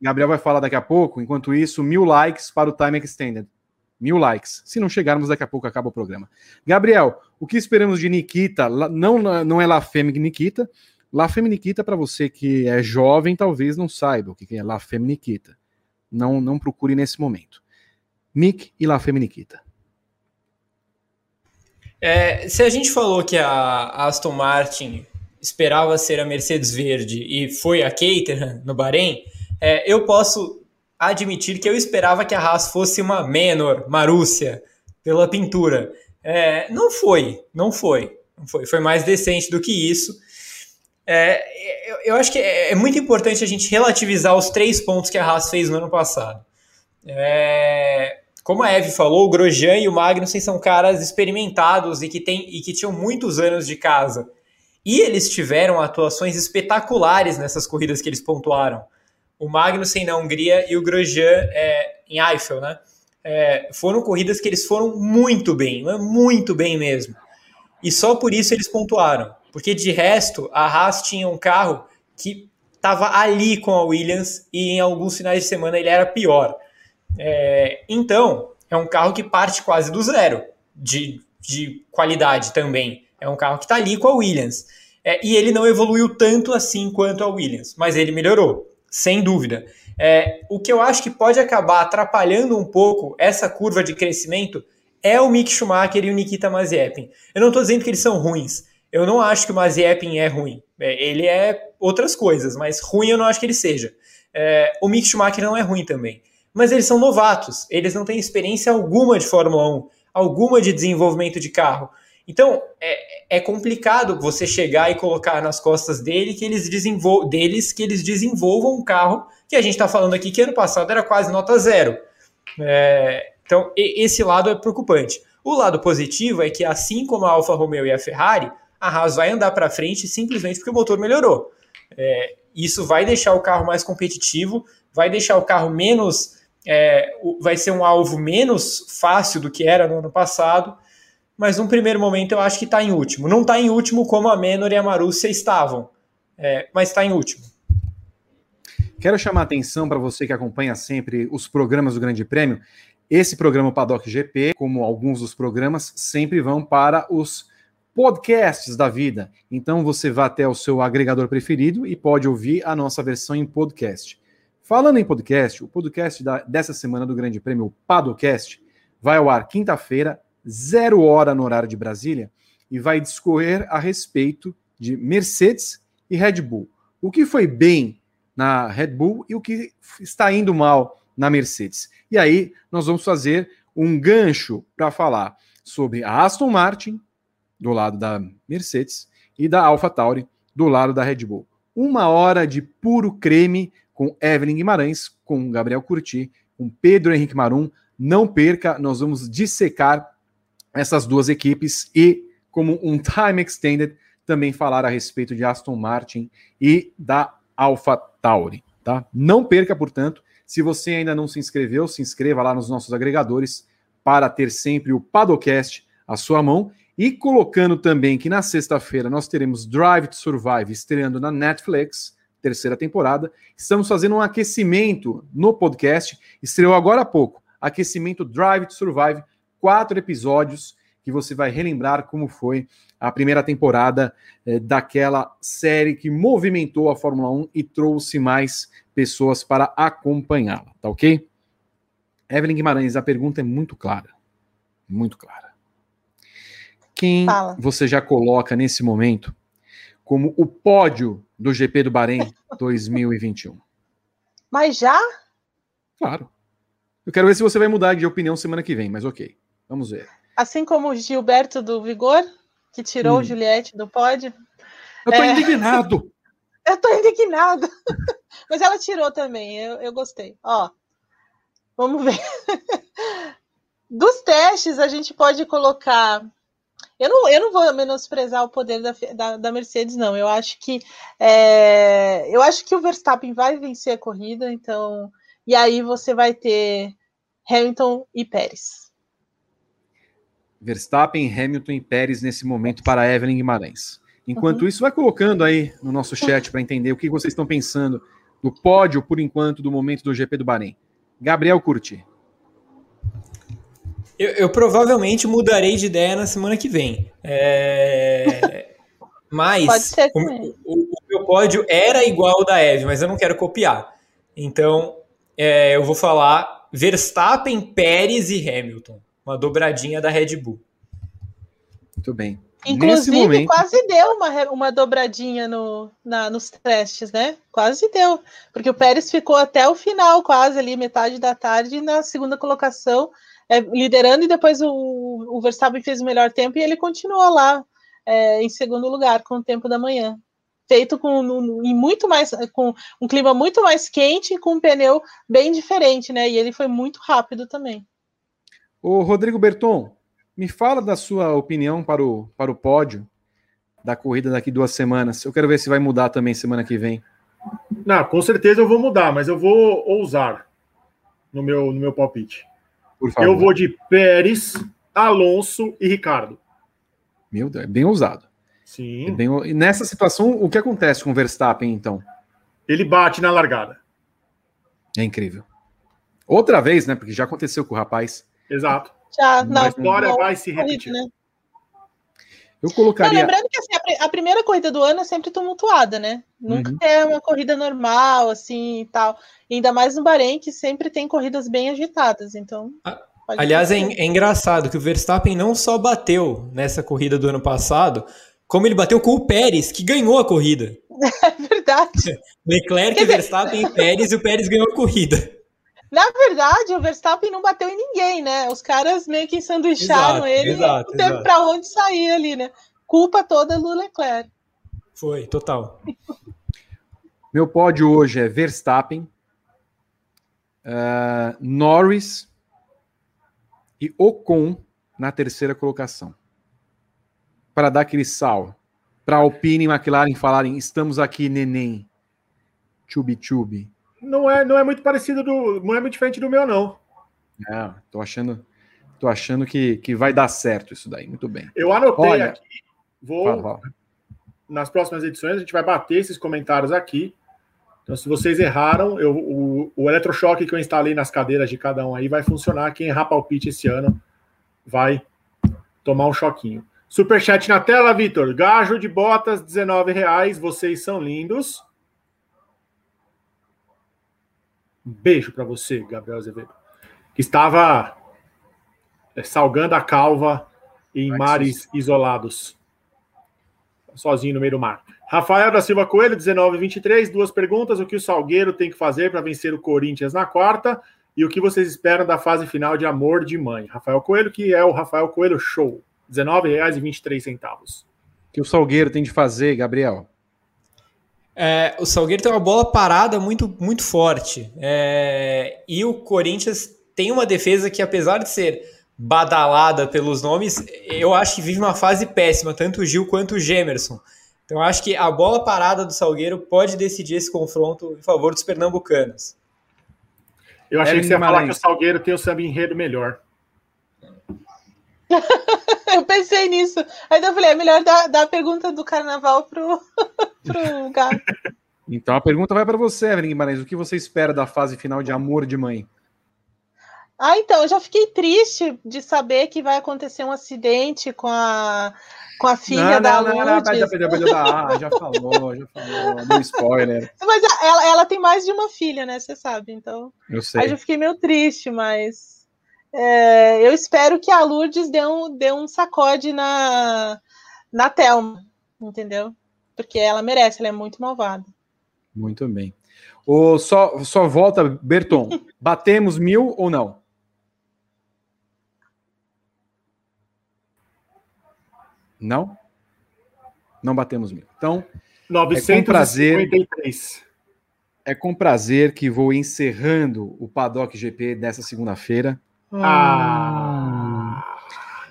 Gabriel vai falar daqui a pouco, enquanto isso, mil likes para o Time Extended. Mil likes. Se não chegarmos, daqui a pouco acaba o programa. Gabriel, o que esperamos de Nikita? Não, não é La Femme Nikita. La Femme Nikita, para você que é jovem, talvez não saiba o que é La Femme Nikita. Não, não procure nesse momento. Mick e La Femme Nikita. É, se a gente falou que a Aston Martin esperava ser a Mercedes Verde e foi a Caterham no Bahrein, é, eu posso admitir que eu esperava que a Haas fosse uma menor, Marúcia, pela pintura. É, não foi, não foi, foi. Foi mais decente do que isso. É, eu, eu, acho que é, é, muito importante a gente relativizar os três pontos que a Haas fez no ano passado. É, como a Eve falou, o Grosjean e o Magnussen são caras experimentados e que, tem, e que tinham muitos anos de casa. E eles tiveram atuações espetaculares nessas corridas que eles pontuaram o Magnussen na Hungria e o Grosjean é, em Eiffel, né? É, foram corridas que eles foram muito bem, muito bem mesmo. E só por isso eles pontuaram. Porque de resto, a Haas tinha um carro que estava ali com a Williams e em alguns finais de semana ele era pior. É, então, é um carro que parte quase do zero de, de qualidade também. É um carro que está ali com a Williams. É, e ele não evoluiu tanto assim quanto a Williams, mas ele melhorou sem dúvida. É, o que eu acho que pode acabar atrapalhando um pouco essa curva de crescimento é o Mick Schumacher e o Nikita Mazepin. Eu não estou dizendo que eles são ruins. Eu não acho que o Mazepin é ruim. É, ele é outras coisas, mas ruim eu não acho que ele seja. É, o Mick Schumacher não é ruim também. Mas eles são novatos. Eles não têm experiência alguma de Fórmula 1, alguma de desenvolvimento de carro. Então, é, é, complicado você chegar e colocar nas costas dele que eles desenvol deles que eles desenvolvam um carro que a gente está falando aqui que ano passado era quase nota zero. É, então, esse lado é preocupante. O lado positivo é que, assim como a Alfa Romeo e a Ferrari, a Haas vai andar para frente simplesmente porque o motor melhorou. É, isso vai deixar o carro mais competitivo, vai deixar o carro menos. É, vai ser um alvo menos fácil do que era no ano passado, mas num primeiro momento eu acho que está em último. Não está em último como a Menor e a Marussia estavam, é, mas está em último. Quero chamar a atenção para você que acompanha sempre os programas do Grande Prêmio. Esse programa Paddock GP, como alguns dos programas, sempre vão para os podcasts da vida. Então você vai até o seu agregador preferido e pode ouvir a nossa versão em podcast. Falando em podcast, o podcast da, dessa semana do Grande Prêmio, o Padocast, vai ao ar quinta-feira, zero hora no horário de Brasília, e vai discorrer a respeito de Mercedes e Red Bull. O que foi bem na Red Bull e o que está indo mal na Mercedes. E aí nós vamos fazer um gancho para falar sobre a Aston Martin, do lado da Mercedes, e da AlphaTauri, do lado da Red Bull. Uma hora de puro creme com Evelyn Guimarães, com Gabriel Curti, com Pedro Henrique Marum. Não perca, nós vamos dissecar essas duas equipes e, como um time extended, também falar a respeito de Aston Martin e da AlphaTauri. Tá? Não perca, portanto, se você ainda não se inscreveu, se inscreva lá nos nossos agregadores para ter sempre o Padocast à sua mão. E colocando também que na sexta-feira nós teremos Drive to Survive estreando na Netflix, terceira temporada. Estamos fazendo um aquecimento no podcast. Estreou agora há pouco. Aquecimento Drive to Survive, quatro episódios que você vai relembrar como foi a primeira temporada eh, daquela série que movimentou a Fórmula 1 e trouxe mais pessoas para acompanhá-la, tá ok? Evelyn Guimarães, a pergunta é muito clara. Muito clara. Quem Fala. você já coloca nesse momento como o pódio do GP do Bahrein 2021? Mas já? Claro. Eu quero ver se você vai mudar de opinião semana que vem, mas ok. Vamos ver. Assim como o Gilberto do Vigor, que tirou hum. Juliette do pódio. Eu tô é... indignado. eu tô indignado. Mas ela tirou também, eu, eu gostei. Ó, vamos ver. Dos testes, a gente pode colocar. Eu não, eu não vou menosprezar o poder da, da, da Mercedes, não. Eu acho que é, eu acho que o Verstappen vai vencer a corrida, então. E aí você vai ter Hamilton e Pérez. Verstappen, Hamilton e Pérez nesse momento para Evelyn Guimarães. Enquanto uhum. isso, vai colocando aí no nosso chat para entender o que vocês estão pensando no pódio, por enquanto, do momento do GP do Bahrein. Gabriel Curti. Eu, eu, provavelmente mudarei de ideia na semana que vem. É... Mas o, o, o, meu pódio era igual ao da Eve, mas eu não quero copiar. Então é, eu vou falar Verstappen, Pérez e Hamilton. Uma dobradinha da Red Bull. Muito bem. Inclusive, momento... quase deu uma, uma dobradinha no, na, nos testes, né? Quase deu. Porque o Pérez ficou até o final, quase ali, metade da tarde, na segunda colocação, é, liderando, e depois o, o Verstappen fez o melhor tempo e ele continuou lá é, em segundo lugar com o tempo da manhã. Feito com um, muito mais com um clima muito mais quente e com um pneu bem diferente, né? E ele foi muito rápido também. O Rodrigo Berton, me fala da sua opinião para o, para o pódio da corrida daqui duas semanas. Eu quero ver se vai mudar também semana que vem. Não, com certeza eu vou mudar, mas eu vou ousar no meu, no meu palpite. Eu vou de Pérez, Alonso e Ricardo. Meu Deus, é bem ousado. Sim. É bem... E nessa situação, o que acontece com o Verstappen, então? Ele bate na largada. É incrível. Outra vez, né? Porque já aconteceu com o rapaz. Exato. Já, não, a história não, vai se repetir. Né? Eu colocaria. Não, lembrando que assim, a, primeira corrida do ano é sempre tumultuada, né? Nunca uhum. é uma corrida normal, assim e tal. E ainda mais no Bahrein, que sempre tem corridas bem agitadas. Então. Aliás, é, é, engraçado que o Verstappen não só bateu nessa corrida do ano passado, como ele bateu com o Pérez, que ganhou a corrida. É verdade. Leclerc, Verstappen e Pérez, e o Pérez ganhou a corrida. Na verdade, o Verstappen não bateu em ninguém, né? Os caras meio que sanduicharam exato, ele exato, e não teve para onde sair ali, né? Culpa toda do Leclerc. Foi, total. Meu pódio hoje é Verstappen, uh, Norris e Ocon na terceira colocação. Para dar aquele sal. Para Alpine e McLaren falarem: estamos aqui, neném. Chubi-chubi. Não é, não é muito parecido do. Não é muito diferente do meu, não. É, tô achando. Tô achando que, que vai dar certo isso daí. Muito bem. Eu anotei Olha, aqui. Vou. Fala. Nas próximas edições, a gente vai bater esses comentários aqui. Então, se vocês erraram, eu, o, o eletrochoque que eu instalei nas cadeiras de cada um aí vai funcionar. Quem errar palpite esse ano vai tomar um choquinho. Superchat na tela, Vitor. Gajo de botas, 19 reais. Vocês são lindos. Um beijo para você, Gabriel Azevedo. Que estava é, salgando a calva em mares isolados. Sozinho no meio do mar. Rafael da Silva Coelho, 1923. Duas perguntas. O que o Salgueiro tem que fazer para vencer o Corinthians na quarta? E o que vocês esperam da fase final de Amor de Mãe? Rafael Coelho, que é o Rafael Coelho Show. R$19,23. O que o Salgueiro tem de fazer, Gabriel? É, o Salgueiro tem uma bola parada muito, muito forte. É, e o Corinthians tem uma defesa que, apesar de ser badalada pelos nomes, eu acho que vive uma fase péssima, tanto o Gil quanto o Gemerson. Então, eu acho que a bola parada do Salgueiro pode decidir esse confronto em favor dos pernambucanos. Eu achei é que você ia falar que o Salgueiro tem o samba enredo melhor. eu pensei nisso. Aí eu falei, é melhor dar, dar a pergunta do carnaval pro, pro gato. Então a pergunta vai para você, Evelyn Guimarães. O que você espera da fase final de Amor de Mãe? Ah, então, eu já fiquei triste de saber que vai acontecer um acidente com a, com a filha não, da não, Lourdes. Não, não, ah, já falou, já falou, deu spoiler. Mas ela, ela tem mais de uma filha, né? Você sabe, então. Eu sei. Aí eu fiquei meio triste, mas é, eu espero que a Lourdes dê um, dê um sacode na, na Thelma, entendeu? Porque ela merece, ela é muito malvada. Muito bem. O, só, só volta, Berton. Batemos mil ou não? Não? Não batemos mil. Então, 953. É com prazer, é com prazer que vou encerrando o Paddock GP dessa segunda-feira. Ah.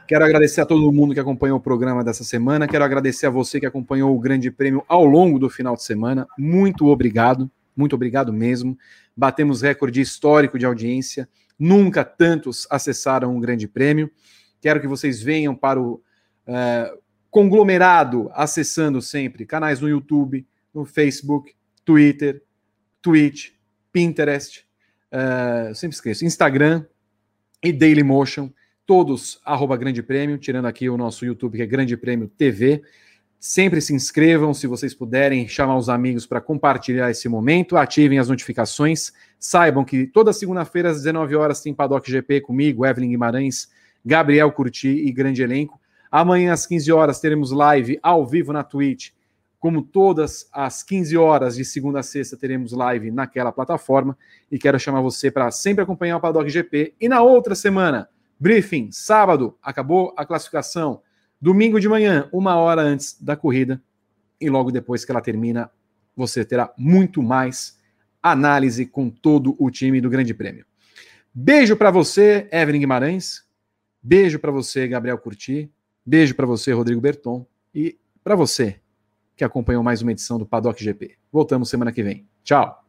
Quero agradecer a todo mundo que acompanhou o programa dessa semana. Quero agradecer a você que acompanhou o Grande Prêmio ao longo do final de semana. Muito obrigado, muito obrigado mesmo. Batemos recorde histórico de audiência. Nunca tantos acessaram o Grande Prêmio. Quero que vocês venham para o uh, conglomerado, acessando sempre canais no YouTube, no Facebook, Twitter, Twitch, Pinterest, uh, sempre esqueço, Instagram, e Dailymotion, todos arroba Grande Prêmio, tirando aqui o nosso YouTube, que é Grande Prêmio TV. Sempre se inscrevam, se vocês puderem, chamar os amigos para compartilhar esse momento, ativem as notificações, saibam que toda segunda-feira às 19 horas tem Paddock GP comigo, Evelyn Guimarães, Gabriel Curti e grande elenco. Amanhã às 15 horas teremos live ao vivo na Twitch. Como todas as 15 horas de segunda a sexta teremos live naquela plataforma e quero chamar você para sempre acompanhar o Paddock GP. E na outra semana, briefing, sábado, acabou a classificação. Domingo de manhã, uma hora antes da corrida, e logo depois que ela termina, você terá muito mais análise com todo o time do Grande Prêmio. Beijo para você, Evelyn Guimarães. Beijo para você, Gabriel Curti. Beijo para você, Rodrigo Berton. E para você que acompanhou mais uma edição do Paddock GP. Voltamos semana que vem. Tchau.